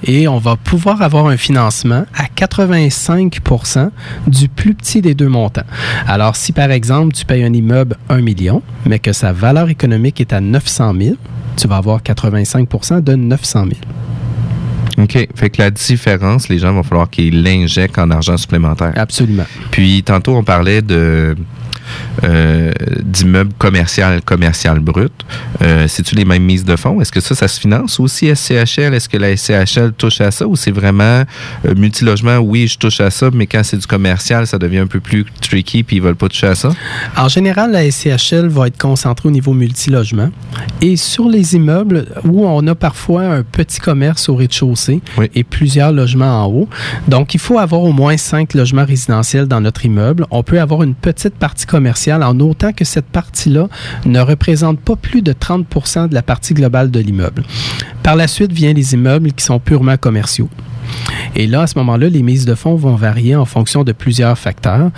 Et on va pouvoir avoir un financement à 85% du plus petit des deux montants. Alors, si par exemple, tu payes un immeuble 1 million, mais que sa valeur économique est à 900 000, tu vas avoir 85% de 900 000. OK. Fait que la différence, les gens vont falloir qu'ils l'injectent en argent supplémentaire. Absolument. Puis tantôt, on parlait de euh, d'immeubles commercial, commercial brut. Euh, C'est-tu les mêmes mises de fonds? Est-ce que ça, ça se finance aussi SCHL? Est-ce que la SCHL touche à ça ou c'est vraiment euh, multilogement? Oui, je touche à ça, mais quand c'est du commercial, ça devient un peu plus tricky puis ils veulent pas toucher à ça? En général, la SCHL va être concentrée au niveau multilogement et sur les immeubles où on a parfois un petit commerce au rez-de-chaussée et plusieurs logements en haut. Donc, il faut avoir au moins cinq logements résidentiels dans notre immeuble. On peut avoir une petite partie commerciale en autant que cette partie-là ne représente pas plus de 30 de la partie globale de l'immeuble. Par la suite viennent les immeubles qui sont purement commerciaux. Et là, à ce moment-là, les mises de fonds vont varier en fonction de plusieurs facteurs.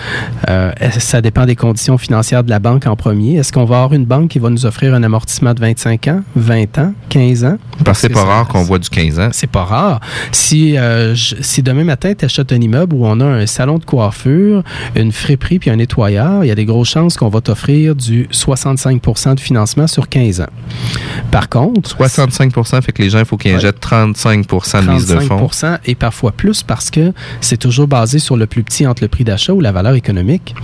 Euh, ça dépend des conditions financières de la banque en premier? Est-ce qu'on va avoir une banque qui va nous offrir un amortissement de 25 ans, 20 ans, 15 ans? Parce que c'est pas rare qu'on voit du 15 ans. C'est pas rare. Si, euh, je, si demain matin, tu achètes un immeuble où on a un salon de coiffure, une friperie puis un nettoyeur, il y a des grosses chances qu'on va t'offrir du 65% de financement sur 15 ans. Par contre... 65% fait que les gens, il faut qu'ils injectent 35% de mise de fonds et parfois plus parce que c'est toujours basé sur le plus petit entre le prix d'achat ou la valeur économique.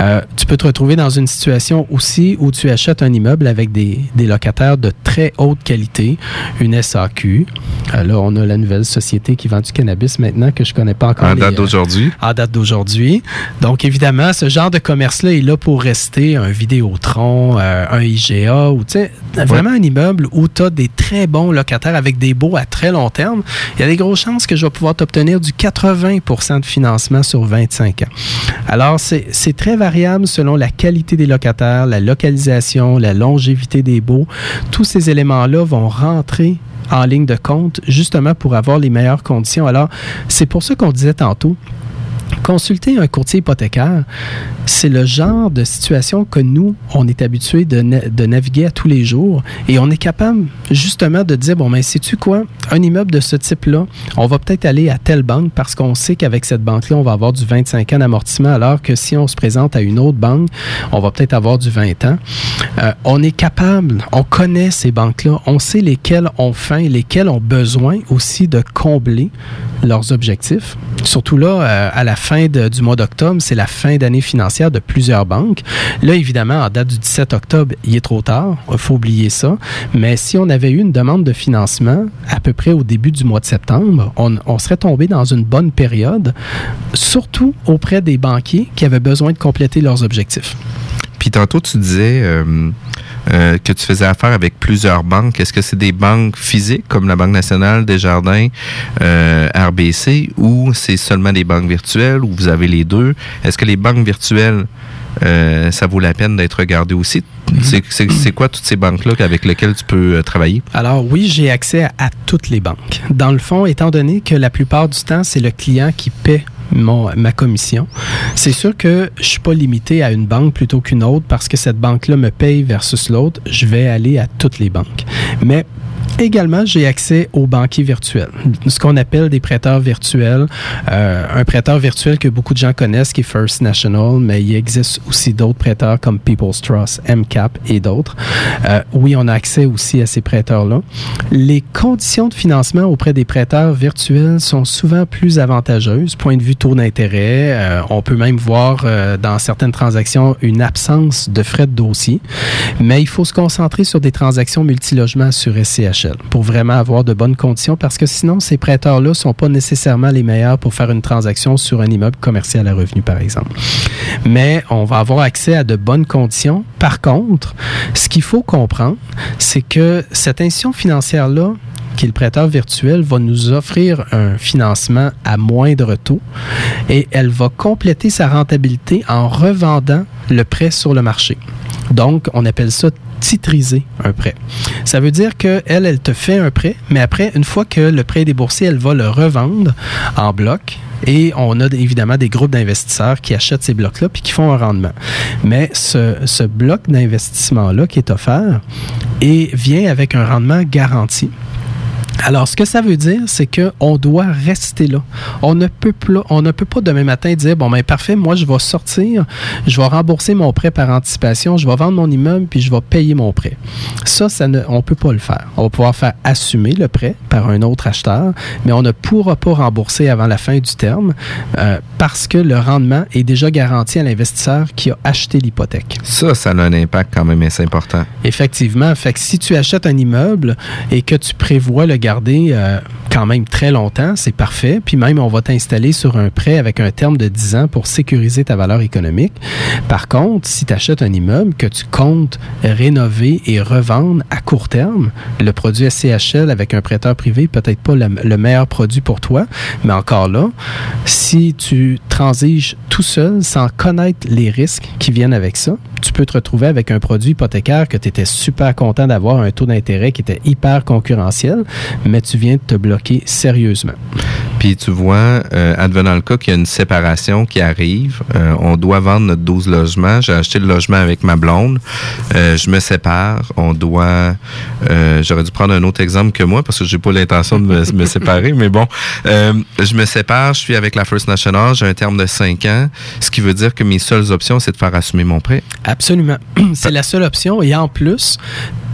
Euh, tu peux te retrouver dans une situation aussi où tu achètes un immeuble avec des, des locataires de très haute qualité, une SAQ. Euh, là, on a la nouvelle société qui vend du cannabis maintenant que je connais pas encore. En date d'aujourd'hui. en date d'aujourd'hui. Donc, évidemment, ce genre de commerce-là est là pour rester un Vidéotron, euh, un IGA, ou tu sais, vraiment un immeuble où tu as des très bons locataires avec des baux à très long terme. Il y a des grosses chances que je vais pouvoir t'obtenir du 80% de financement sur 25 ans. Alors, c'est très variable selon la qualité des locataires, la localisation, la longévité des baux. Tous ces éléments-là vont rentrer en ligne de compte justement pour avoir les meilleures conditions. Alors, c'est pour ça qu'on disait tantôt, consulter un courtier hypothécaire, c'est le genre de situation que nous, on est habitué de, de, naviguer à tous les jours et on est capable justement de dire, bon, mais sais-tu quoi, un immeuble de ce type-là, on va peut-être aller à telle banque parce qu'on sait qu'avec cette banque-là, on va avoir du 25 ans d'amortissement, alors que si on se présente à une autre banque, on va peut-être avoir du 20 ans. Euh, on est capable, on connaît ces banques-là, on sait lesquelles ont faim, lesquelles ont besoin aussi de combler leurs objectifs. Surtout là, euh, à la fin du mois d'octobre, c'est la fin d'année financière de plusieurs banques. Là, évidemment, en date du 17 octobre, il est trop tard. Il faut oublier ça. Mais si on avait eu une demande de financement à peu près au début du mois de septembre, on serait tombé dans une bonne période, surtout auprès des banquiers qui avaient besoin de compléter leurs objectifs. Puis tantôt, tu disais euh, euh, que tu faisais affaire avec plusieurs banques. Est-ce que c'est des banques physiques comme la Banque nationale, Desjardins, euh, RBC, ou c'est seulement des banques virtuelles, ou vous avez les deux? Est-ce que les banques virtuelles, euh, ça vaut la peine d'être regardé aussi? C'est- C'est quoi toutes ces banques-là avec lesquelles tu peux travailler? Alors oui, j'ai accès à, à toutes les banques. Dans le fond, étant donné que la plupart du temps, c'est le client qui paie mon, ma commission, c'est sûr que je suis pas limité à une banque plutôt qu'une autre parce que cette banque-là me paye versus l'autre. Je vais aller à toutes les banques. Mais Également, j'ai accès aux banquiers virtuels, ce qu'on appelle des prêteurs virtuels. Euh, un prêteur virtuel que beaucoup de gens connaissent, qui est First National, mais il existe aussi d'autres prêteurs comme People's Trust, MCAP et d'autres. Euh, oui, on a accès aussi à ces prêteurs-là. Les conditions de financement auprès des prêteurs virtuels sont souvent plus avantageuses, point de vue taux d'intérêt. Euh, on peut même voir euh, dans certaines transactions une absence de frais de dossier, mais il faut se concentrer sur des transactions multilogements sur SCHL pour vraiment avoir de bonnes conditions parce que sinon, ces prêteurs-là sont pas nécessairement les meilleurs pour faire une transaction sur un immeuble commercial à revenu, par exemple. Mais on va avoir accès à de bonnes conditions. Par contre, ce qu'il faut comprendre, c'est que cette institution financière-là, qui est le prêteur virtuel, va nous offrir un financement à moindre taux et elle va compléter sa rentabilité en revendant le prêt sur le marché. Donc, on appelle ça titriser un prêt. Ça veut dire qu'elle, elle te fait un prêt, mais après, une fois que le prêt est déboursé, elle va le revendre en bloc. Et on a évidemment des groupes d'investisseurs qui achètent ces blocs-là puis qui font un rendement. Mais ce, ce bloc d'investissement-là qui est offert et vient avec un rendement garanti. Alors, ce que ça veut dire, c'est qu'on doit rester là. On ne, peut pla- on ne peut pas demain matin dire, bon, ben parfait, moi, je vais sortir, je vais rembourser mon prêt par anticipation, je vais vendre mon immeuble, puis je vais payer mon prêt. Ça, ça ne, on ne peut pas le faire. On va pouvoir faire assumer le prêt par un autre acheteur, mais on ne pourra pas rembourser avant la fin du terme euh, parce que le rendement est déjà garanti à l'investisseur qui a acheté l'hypothèque. Ça, ça a un impact quand même assez important. Effectivement. Fait que si tu achètes un immeuble et que tu prévois le garder euh, quand même très longtemps, c'est parfait. Puis même, on va t'installer sur un prêt avec un terme de 10 ans pour sécuriser ta valeur économique. Par contre, si tu achètes un immeuble que tu comptes rénover et revendre à court terme, le produit SCHL avec un prêteur privé, peut-être pas le, le meilleur produit pour toi, mais encore là, si tu transiges tout seul sans connaître les risques qui viennent avec ça, tu peux te retrouver avec un produit hypothécaire que tu étais super content d'avoir, un taux d'intérêt qui était hyper concurrentiel, mais tu viens de te bloquer sérieusement. Puis tu vois, euh, advenant le cas qu'il y a une séparation qui arrive, euh, on doit vendre notre 12 logements. J'ai acheté le logement avec ma blonde. Euh, je me sépare. On doit... euh, J'aurais dû prendre un autre exemple que moi parce que j'ai pas l'intention de me, [LAUGHS] me séparer. Mais bon, je me sépare. Je suis avec la First National. J'ai un terme de 5 ans. Ce qui veut dire que mes seules options, c'est de faire assumer mon prêt. Absolument. [CLEARS THROAT] C'est la seule option. Et en plus,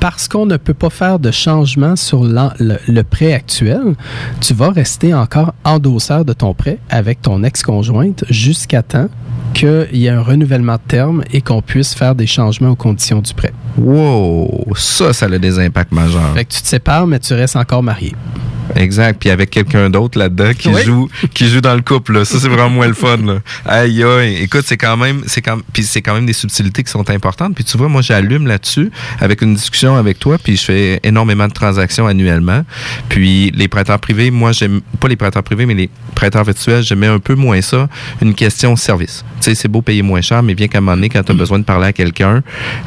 parce qu'on ne peut pas faire de changement sur le prêt actuel, tu vas rester encore endosseur de ton prêt avec ton ex-conjointe jusqu'à temps qu'il y ait un renouvellement de terme et qu'on puisse faire des changements aux conditions du prêt. Wow! Ça, ça a des impacts majeurs. Fait que tu te sépares, mais tu restes encore marié. Exact. Puis avec quelqu'un d'autre là-dedans qui Oui. joue qui joue dans le couple. Là. Ça, c'est vraiment moins le fun. Là. [LAUGHS] Aïe, aïe. Écoute, c'est quand même c'est quand, puis c'est quand même des subtilités qui sont importantes. Puis tu vois, moi, j'allume là-dessus avec une discussion avec toi, puis je fais énormément de transactions annuellement. Puis les prêteurs privés, moi, j'aime pas les prêteurs privés, mais les prêteurs virtuels, j'aimais un peu moins ça. Une question service. Tu sais, c'est beau payer moins cher, mais bien qu'à un moment donné, quand tu as besoin de parler à quelqu'un,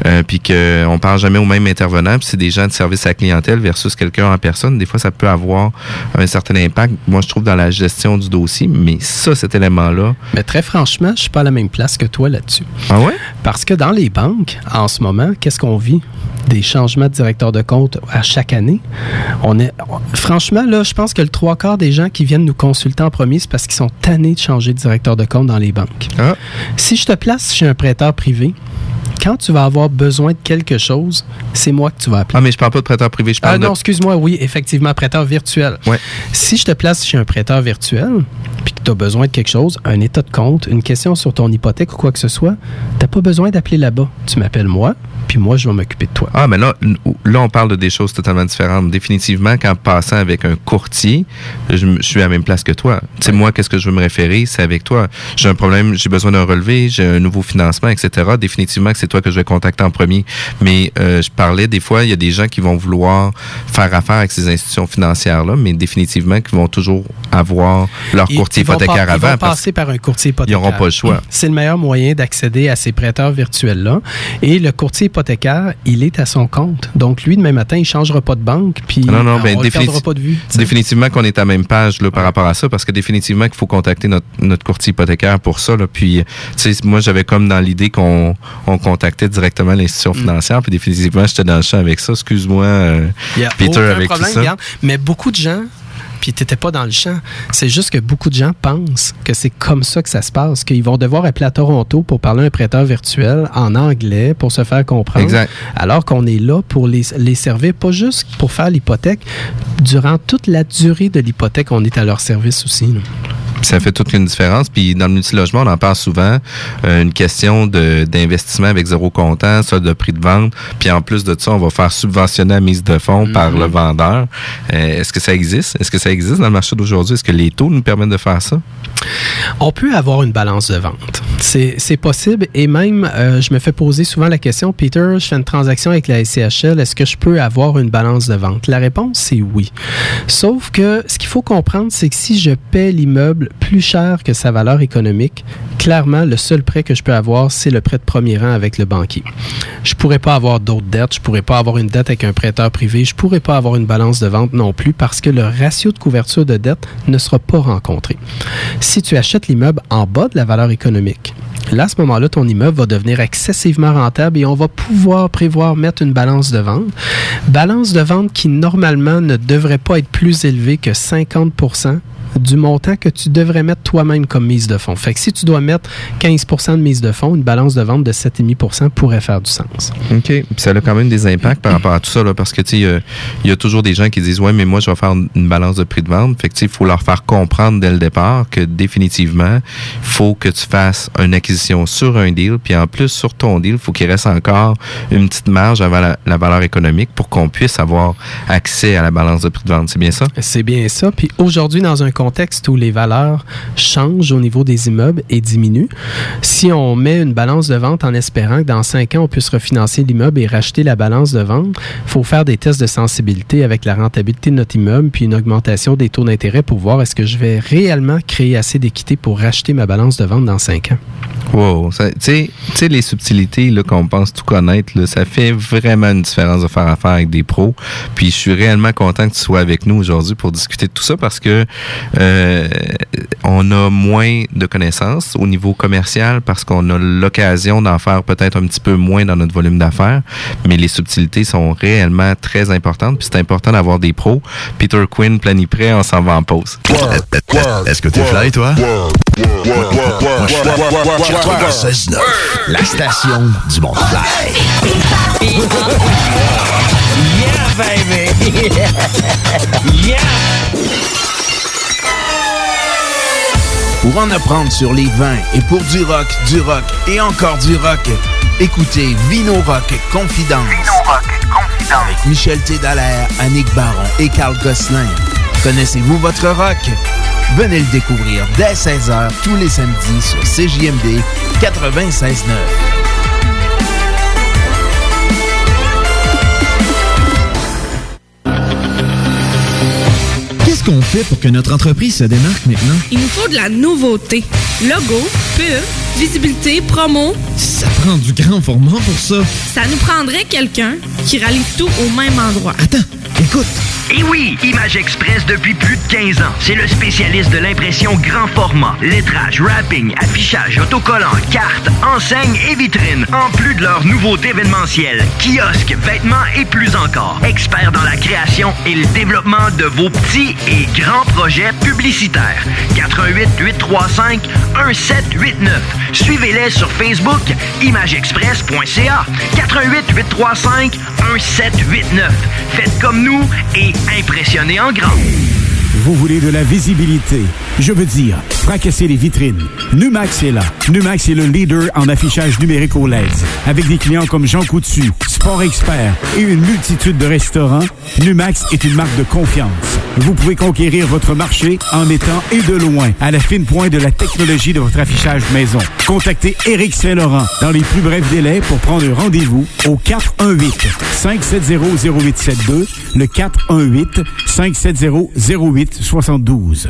euh, puis qu'on parle jamais au même intervenant, puis c'est des gens de service à la clientèle versus quelqu'un en personne, des fois, ça peut avoir un certain impact, moi, je trouve, dans la gestion du dossier. Mais ça, cet élément-là. Mais très franchement, je suis pas à la même place que toi là-dessus. Ah ouais? Parce que dans les banques, en ce moment, qu'est-ce qu'on vit? Des changements de directeur de compte à chaque année. On est, franchement, là, je pense que le trois quarts des gens qui viennent nous consulter en premier, c'est parce qu'ils sont tannés de changer de directeur de compte dans les banques. Si je te place chez un prêteur privé, quand tu vas avoir besoin de quelque chose, c'est moi que tu vas appeler. Ah, mais je parle pas de prêteur privé, je Ah parle non, de. excuse-moi, oui, effectivement, prêteur virtuel. Si je te place chez un prêteur virtuel, puis tu as besoin de quelque chose, un état de compte, une question sur ton hypothèque ou quoi que ce soit, tu pas besoin d'appeler là-bas. Tu m'appelles moi, puis moi, je vais m'occuper de toi. Ah, mais là, là, on parle de des choses totalement différentes. Définitivement, qu'en passant avec un courtier, je suis à la même place que toi. Tu sais, moi, qu'est-ce que je veux me référer? C'est avec toi. J'ai un problème, j'ai besoin d'un relevé, j'ai un nouveau financement, etc. Définitivement que c'est toi que je vais contacter en premier. Mais euh, je parlais, des fois, il y a des gens qui vont vouloir faire affaire avec ces institutions financières-là, mais définitivement qui vont toujours avoir leur Ils- courtier ils hypothécaire pas- Ils vont avant. passer par un courtier Ils hypothécaire. n'auront pas le choix. C'est le meilleur moyen d'accéder à ces prêteurs virtuels-là. Et le courtier hypothécaire, il est à son compte. Donc, lui, demain matin, il ne changera pas de banque, puis Non, non, on ben, le perdra pas de vue. Définitivement qu'on est à la même page là, par rapport à ça, parce que définitivement qu'il faut contacter notre, notre courtier hypothécaire pour ça. Là. Puis, moi, j'avais comme dans l'idée qu'on on directement l'institution Mm. financière, puis définitivement, j'étais dans le champ avec ça. Excuse-moi, euh, Peter, avec problème, tout ça? regarde. Mais beaucoup de gens, puis tu n'étais pas dans le champ, c'est juste que beaucoup de gens pensent que c'est comme ça que ça se passe, qu'ils vont devoir appeler à Toronto pour parler à un prêteur virtuel en anglais pour se faire comprendre. Exact. Alors qu'on est là pour les, les servir, pas juste pour faire l'hypothèque, durant toute la durée de l'hypothèque, on est à leur service aussi. là. Ça fait toute une différence. Puis dans le multilogement, on en parle souvent. euh, une question de- d'investissement avec zéro comptant, ça de prix de vente. Puis en plus de ça, on va faire subventionner la mise de fonds par Mhm. le vendeur. Euh, Est-ce que ça existe? Est-ce que ça existe dans le marché d'aujourd'hui? Est-ce que les taux nous permettent de faire ça? On peut avoir une balance de vente. C'est possible et même, euh, je me fais poser souvent la question, Peter, je fais une transaction avec la SCHL, est-ce que je peux avoir une balance de vente? La réponse, c'est oui. Sauf que ce qu'il faut comprendre, c'est que si je paie l'immeuble plus cher que sa valeur économique, clairement, le seul prêt que je peux avoir, c'est le prêt de premier rang avec le banquier. Je pourrais pas avoir d'autres dettes, je pourrais pas avoir une dette avec un prêteur privé, je pourrais pas avoir une balance de vente non plus parce que le ratio de couverture de dette ne sera pas rencontré. Si tu achètes l'immeuble en bas de la valeur économique, là, à ce moment-là, ton immeuble va devenir excessivement rentable et on va pouvoir prévoir mettre une balance de vente. Balance de vente qui, normalement, ne devrait pas être plus élevée que 50 du montant que tu devrais mettre toi-même comme mise de fonds. Fait que si tu dois mettre 15 de mise de fonds, une balance de vente de 7,5 pourrait faire du sens. OK. Puis ça a quand même des impacts par rapport à tout ça, là, parce que, tu sais, euh, il y a toujours des gens qui disent, ouais, mais moi, je vais faire une balance de prix de vente. Fait que, il faut leur faire comprendre dès le départ que définitivement, il faut que tu fasses une acquisition sur un deal. Puis en plus, sur ton deal, il faut qu'il reste encore une petite marge avant la, la valeur économique pour qu'on puisse avoir accès à la balance de prix de vente. C'est bien ça? C'est bien ça. Puis aujourd'hui, dans un contexte où les valeurs changent au niveau des immeubles et diminuent, si on met une balance de vente en espérant que dans cinq ans, on puisse refinancer l'immeuble et racheter la balance de vente, il faut faire des tests de sensibilité avec la rentabilité de notre immeuble puis une augmentation des taux d'intérêt pour voir est-ce que je vais réellement créer assez d'équité pour racheter ma balance de vente dans cinq ans. Wow. Tu sais, les subtilités qu'on pense tout connaître, ça fait vraiment une différence de faire affaire avec des pros. Puis je suis réellement content que tu sois avec nous aujourd'hui pour discuter de tout ça parce que euh, on a moins de connaissances au niveau commercial parce qu'on a l'occasion d'en faire peut-être un petit peu moins dans notre volume d'affaires. Mais les subtilités sont réellement très importantes. Puis c'est important d'avoir des pros. Peter Quinn, planiprêt, on s'en va en pause. Est-ce que t'es fly, toi? Moi, je suis 96.9, la station du monde fly. Yeah, baby. [LAUGHS] yeah. Pour en apprendre sur les vins et pour du rock, du rock et encore du rock, écoutez Vino Rock Confidence. Avec Michel Tédalaire, Annick Baron et Carl Gosselin. Connaissez-vous votre rock? Venez le découvrir dès 16h tous les samedis sur CJMD 96.9. Qu'est-ce qu'on fait pour que notre entreprise se démarque maintenant? Il nous faut de la nouveauté. Logo, pub, visibilité, promo. Ça prend du grand format pour ça. Ça nous prendrait quelqu'un qui rallie tout au même endroit. Attends, écoute. Et oui, Image Express depuis plus de 15 ans. C'est le spécialiste de l'impression grand format, lettrage, wrapping, affichage, autocollant, cartes, enseignes et vitrines. En plus de leurs nouveautés événementielles, kiosques, vêtements et plus encore. Experts dans la création et le développement de vos petits et grands projets publicitaires. 88 835 1789. Suivez-les sur Facebook, imageexpress.ca. 88 835 1789. Faites comme nous et impressionnez en grand. Vous voulez de la visibilité? Je veux dire, fracasser les vitrines. Numax est là. Numax est le leader en affichage numérique au LED. Avec des clients comme Jean Coutu, Sport Expert et une multitude de restaurants, Numax est une marque de confiance. Vous pouvez conquérir votre marché en étant et de loin à la fine pointe de la technologie de votre affichage maison. Contactez Éric Saint-Laurent dans les plus brefs délais pour prendre rendez-vous au 418 570 0872 le 418 570 0872.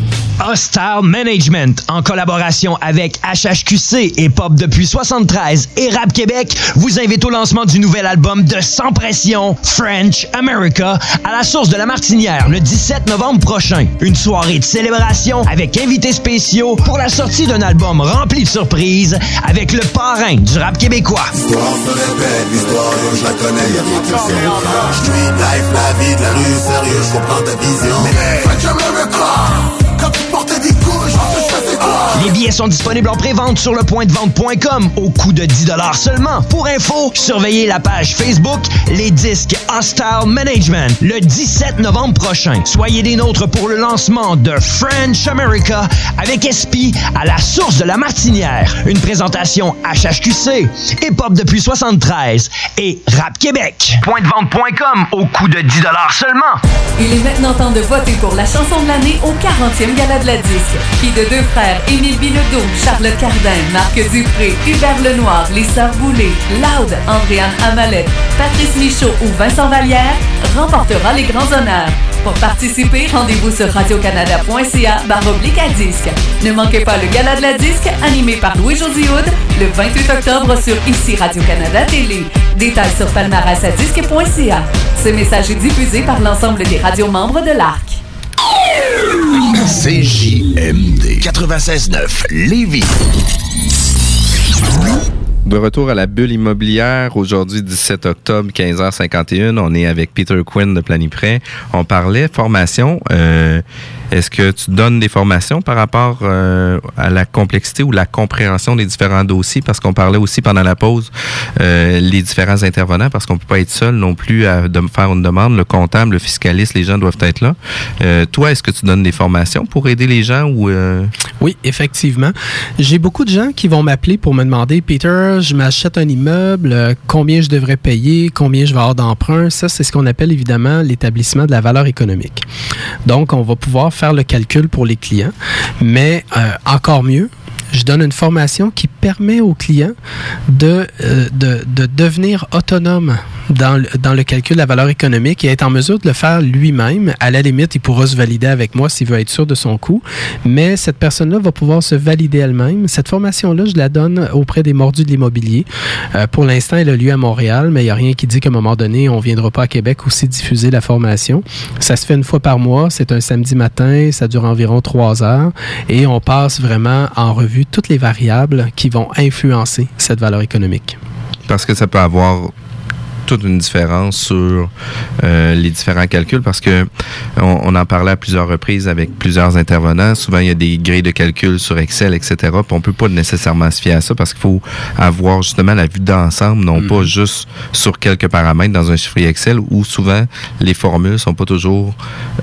Hostile Management, en collaboration avec HHQC et Pop depuis 73 et Rap Québec, vous invite au lancement du nouvel album de Sans Pression, French America, à la source de la Martinière le 17 novembre prochain. Une soirée de célébration avec invités spéciaux pour la sortie d'un album rempli de surprises avec le parrain du rap québécois. L'histoire se répète, l'histoire, yo, je la connais, y'a rien que c'est. Street life, la vie de la rue, sérieux, je comprends ta vision. Mais French America, Les billets sont disponibles en pré-vente sur le point de vente.com au coût de 10 seulement. Pour info, surveillez la page Facebook Les Disques Hostile Management le 17 novembre prochain. Soyez des nôtres pour le lancement de French America avec SP à la source de la Martinière. Une présentation HHQC, Hip Hop depuis 73 et Rap Québec. Point de vente.com au coût de 10 seulement. Il est maintenant temps de voter pour la chanson de l'année au 40e Gala de la Disque, qui de deux frères, Émile Bilodeau, Charlotte Cardin, Marc Dupré, Hubert Lenoir, les Sœurs Boulay, Loud, Andréane Amalette, Patrice Michaud ou Vincent Vallière, remportera les grands honneurs. Pour participer, rendez-vous sur radiocanada.ca baroblique à disque. Ne manquez pas le Gala de la Disque, animé par Louis-José le 28 octobre sur Ici Radio-Canada Télé. Détails sur palmarèsadisque.ca. Ce message est diffusé par l'ensemble des radios membres de l'ARC. CJMD 96.9 Lévis. De retour à la bulle immobilière, aujourd'hui 17 octobre, 15h51, on est avec Peter Quinn de Planiprêt. On parlait formation. Euh, Est-ce que tu donnes des formations par rapport euh, à la complexité ou la compréhension des différents dossiers? Parce qu'on parlait aussi pendant la pause euh, les différents intervenants, parce qu'on peut pas être seul non plus à de faire une demande. Le comptable, le fiscaliste, les gens doivent être là. Euh, toi, est-ce que tu donnes des formations pour aider les gens ou euh? Oui, effectivement. J'ai beaucoup de gens qui vont m'appeler pour me demander, Peter, je m'achète un immeuble, euh, combien je devrais payer, combien je vais avoir d'emprunt. Ça, c'est ce qu'on appelle évidemment l'établissement de la valeur économique. Donc, on va pouvoir faire le calcul pour les clients, mais euh, encore mieux, je donne une formation qui permet aux clients de, euh, de, de devenir autonome dans, le- dans le calcul de la valeur économique et être en mesure de le faire lui-même. À la limite, il pourra se valider avec moi s'il veut être sûr de son coût, mais cette personne-là va pouvoir se valider elle-même. Cette formation-là, je la donne auprès des mordus de l'immobilier. Euh, pour l'instant, elle a lieu à Montréal, mais il n'y a rien qui dit qu'à un moment donné, on ne viendra pas à Québec aussi diffuser la formation. Ça se fait une fois par mois, c'est un samedi matin, ça dure environ trois heures et on passe vraiment en revue toutes les variables qui vont influencer cette valeur économique. Parce que ça peut avoir toute une différence sur euh, les différents calculs parce que on, on en parlait à plusieurs reprises avec plusieurs intervenants. Souvent, il y a des grilles de calcul sur Excel, etc. Puis on peut pas nécessairement se fier à ça parce qu'il faut avoir justement la vue d'ensemble, non pas juste sur quelques paramètres dans un chiffrier Excel où souvent les formules sont pas toujours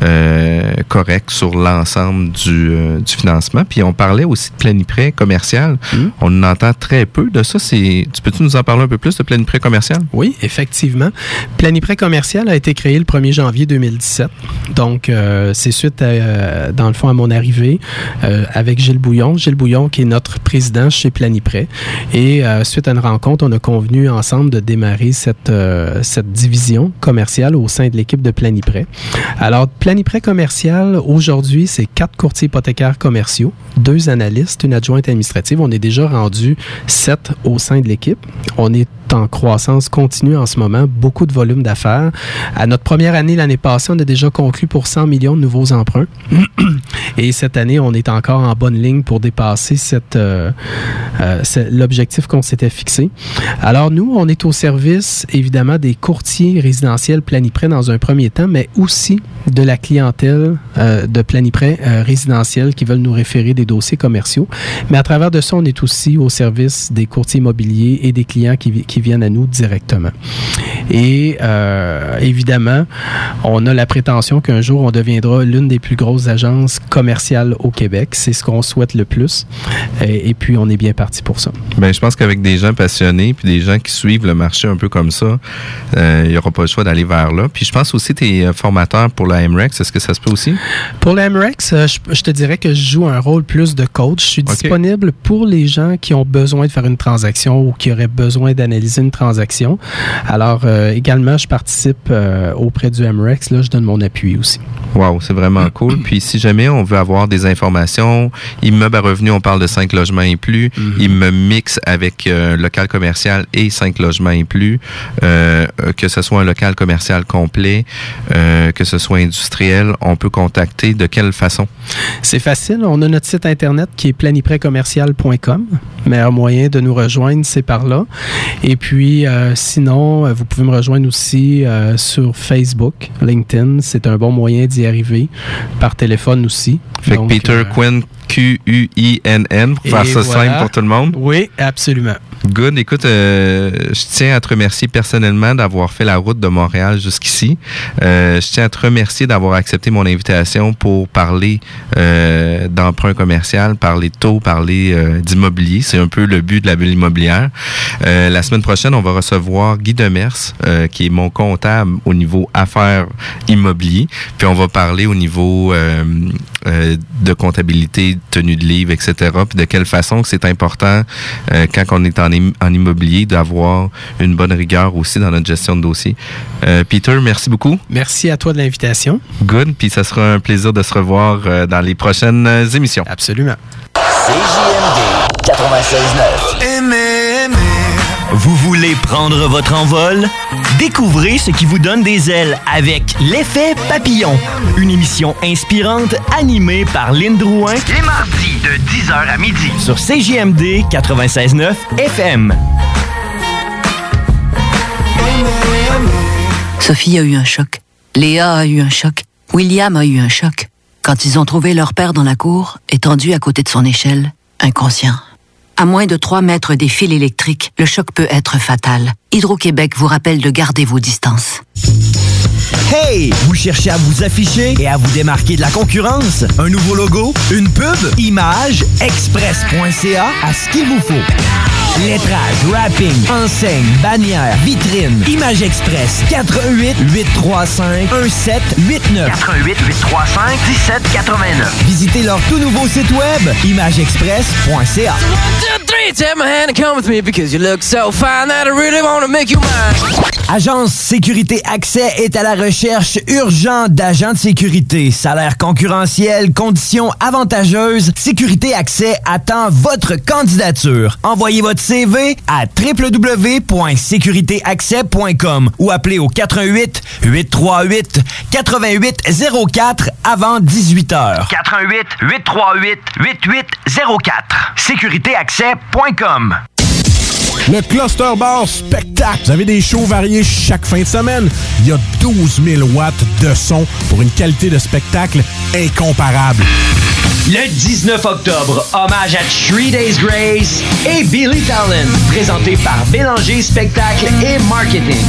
euh, correctes sur l'ensemble du, euh, du financement. Puis on parlait aussi de planiprêt commercial. On en entend très peu de ça. Tu peux-tu nous en parler un peu plus de planiprêt commercial? Oui, effectivement. Planiprêt commercial a été créé le 1er janvier 2017. Donc, euh, c'est suite, euh, dans le fond, à mon arrivée euh, avec Gilles Bouillon. Gilles Bouillon, qui est notre président chez Planiprêt. Et suite à une rencontre, on a convenu ensemble de démarrer cette, cette division commerciale au sein de l'équipe de Planiprêt. Alors, Planiprêt commercial, aujourd'hui, c'est quatre courtiers hypothécaires commerciaux, deux analystes, une adjointe administrative. On est déjà rendu sept au sein de l'équipe. On est en croissance continue en ce moment, beaucoup de volume d'affaires. À notre première année l'année passée, on a déjà conclu pour 100 millions de nouveaux emprunts. [CLEARS THROAT] Et cette année, on est encore en bonne ligne pour dépasser euh, euh, l'objectif qu'on s'était fixé. Alors nous, on est au service évidemment des courtiers résidentiels planiprès dans un premier temps, mais aussi de la clientèle euh, de planiprès euh, résidentiels qui veulent nous référer des dossiers commerciaux. Mais à travers de ça, on est aussi au service des courtiers immobiliers et des clients qui, vi- qui viennent à nous directement. Et euh, évidemment, on a la prétention qu'un jour, on deviendra l'une des plus grosses agences commerciales au Québec. C'est ce qu'on souhaite le plus. Et, et puis, on est bien parti pour ça. Ben, je pense qu'avec des gens passionnés puis des gens qui suivent le marché un peu comme ça, euh, il n'y aura pas le choix d'aller vers là. Puis je pense aussi que tu es formateur pour la MREX. Est-ce que ça se peut aussi? Pour l'AMREX, euh, je, je te dirais que je joue un rôle plus de coach. Je suis disponible pour les gens qui ont besoin de faire une transaction ou qui auraient besoin d'analyser une transaction. Alors, euh, également, je participe euh, auprès du MREX. Là, je donne mon appui aussi. Wow, c'est vraiment cool. [CLEARS THROAT] Puis si jamais on veut avoir des informations, immeuble à revenu, on parle de 5 logements et plus. Il me mixe avec euh, local commercial et 5 logements et plus. Que ce soit un local commercial complet, que ce soit industriel, on peut contacter de quelle façon? C'est facile. On a notre site internet qui est planiprêtcommercial.com. Meilleur moyen de nous rejoindre, c'est par là. Et puis, euh, sinon, euh, vous pouvez me rejoindre aussi euh, sur Facebook, LinkedIn. C'est un bon moyen d'y arriver. Par téléphone aussi. Fait Donc, que Peter Quinn, Q-U-I-N-N, pour faire ça voilà. simple pour tout le monde. Oui, absolument. Good. Écoute, euh, je tiens à te remercier personnellement d'avoir fait la route de Montréal jusqu'ici. Euh, je tiens à te remercier d'avoir accepté mon invitation pour parler euh, d'emprunt commercial, parler de taux, parler euh, d'immobilier. C'est un peu le but de la bulle immobilière. Euh, la semaine prochaine, on va recevoir Guy Demers, euh, qui est mon comptable au niveau affaires immobilier. Puis on va parler au niveau euh, euh, de tenue de livre, etc. Puis de quelle façon que c'est important euh, quand on est en, im- en immobilier d'avoir une bonne rigueur aussi dans notre gestion de dossier. Euh, Peter, merci beaucoup. Merci à toi de l'invitation. Good. Puis ça sera un plaisir de se revoir euh, dans les prochaines euh, émissions. Absolument. CJMD 96.9. Vous voulez prendre votre envol? Découvrez ce qui vous donne des ailes avec L'effet papillon, une émission inspirante animée par Lynn Drouin Les mardis de 10h à midi. sur CJMD 96.9 FM. Sophie a eu un choc. Léa a eu un choc. William a eu un choc. Quand ils ont trouvé leur père dans la cour, étendu à côté de son échelle, inconscient. À moins de 3 mètres des fils électriques, le choc peut être fatal. Hydro-Québec vous rappelle de garder vos distances. Hey! Vous cherchez à vous afficher et à vous démarquer de la concurrence? Un nouveau logo? Une pub? Image? Express.ca? À ce qu'il vous faut. Lettrage, wrapping, enseigne, bannière, vitrine. Image Express. 88 835 1789. 88 835 1789. Visitez leur tout nouveau site web, imageexpress.ca. Two, three, take my hand and come with me because you look so fine that I really want to make you mine. Agence Sécurité Accès est à la recherche urgente d'agents de sécurité. Salaire concurrentiel, conditions avantageuses. Sécurité Accès attend votre candidature. Envoyez votre CV à www.sécuritéaccès.com ou appelez au 88 838 8804 avant 18 heures. 88 838 8804. Sécuritéaccès.com. Le Cluster Bar Spectacle. Vous avez des shows variés chaque fin de semaine. Il y a 12 000 watts de son pour une qualité de spectacle incomparable. Le 19 octobre, hommage à Three Days Grace et Billy Talon, présenté par Bélanger Spectacle et Marketing.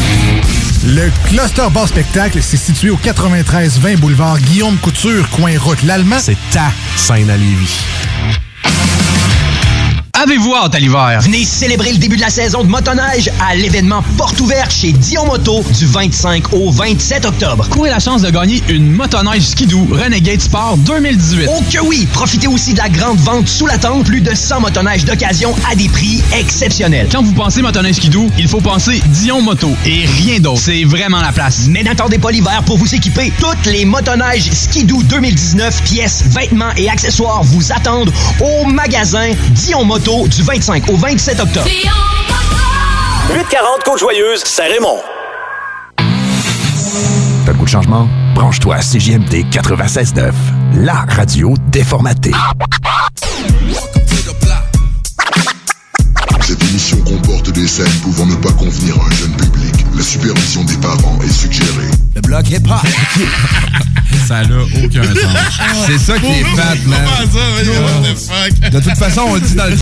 Le Cluster Bar Spectacle, c'est situé au 93-20 boulevard Guillaume Couture, coin route l'Allemand. C'est ta scène à Lévis. Avez-vous hâte à l'hiver? Venez célébrer le début de la saison de motoneige à l'événement Porte ouverte chez Dion Moto du 25 au 27 octobre. Courez la chance de gagner une motoneige skidoo Renegade Sport 2018. Oh que oui! Profitez aussi de la grande vente sous la tente, plus de 100 motoneiges d'occasion à des prix exceptionnels. Quand vous pensez motoneige skidoo, il faut penser Dion Moto et rien d'autre. C'est vraiment la place. Mais n'attendez pas l'hiver pour vous équiper. Toutes les motoneiges Skidoo 2019, pièces, vêtements et accessoires vous attendent au magasin Dion Moto du 25 au 27 octobre. 840 Côte-Joyeuse, Saint-Raymond. T'as le goût de changement? Branche-toi à CJMD 96.9, la radio déformatée. Cette émission comporte des scènes pouvant ne pas convenir à un jeune public. La supervision des parents est suggérée. Le bloc hip-hop. [LAUGHS] Ça n'a aucun sens. C'est ça qui est fat, man. De toute façon, on le dit dans le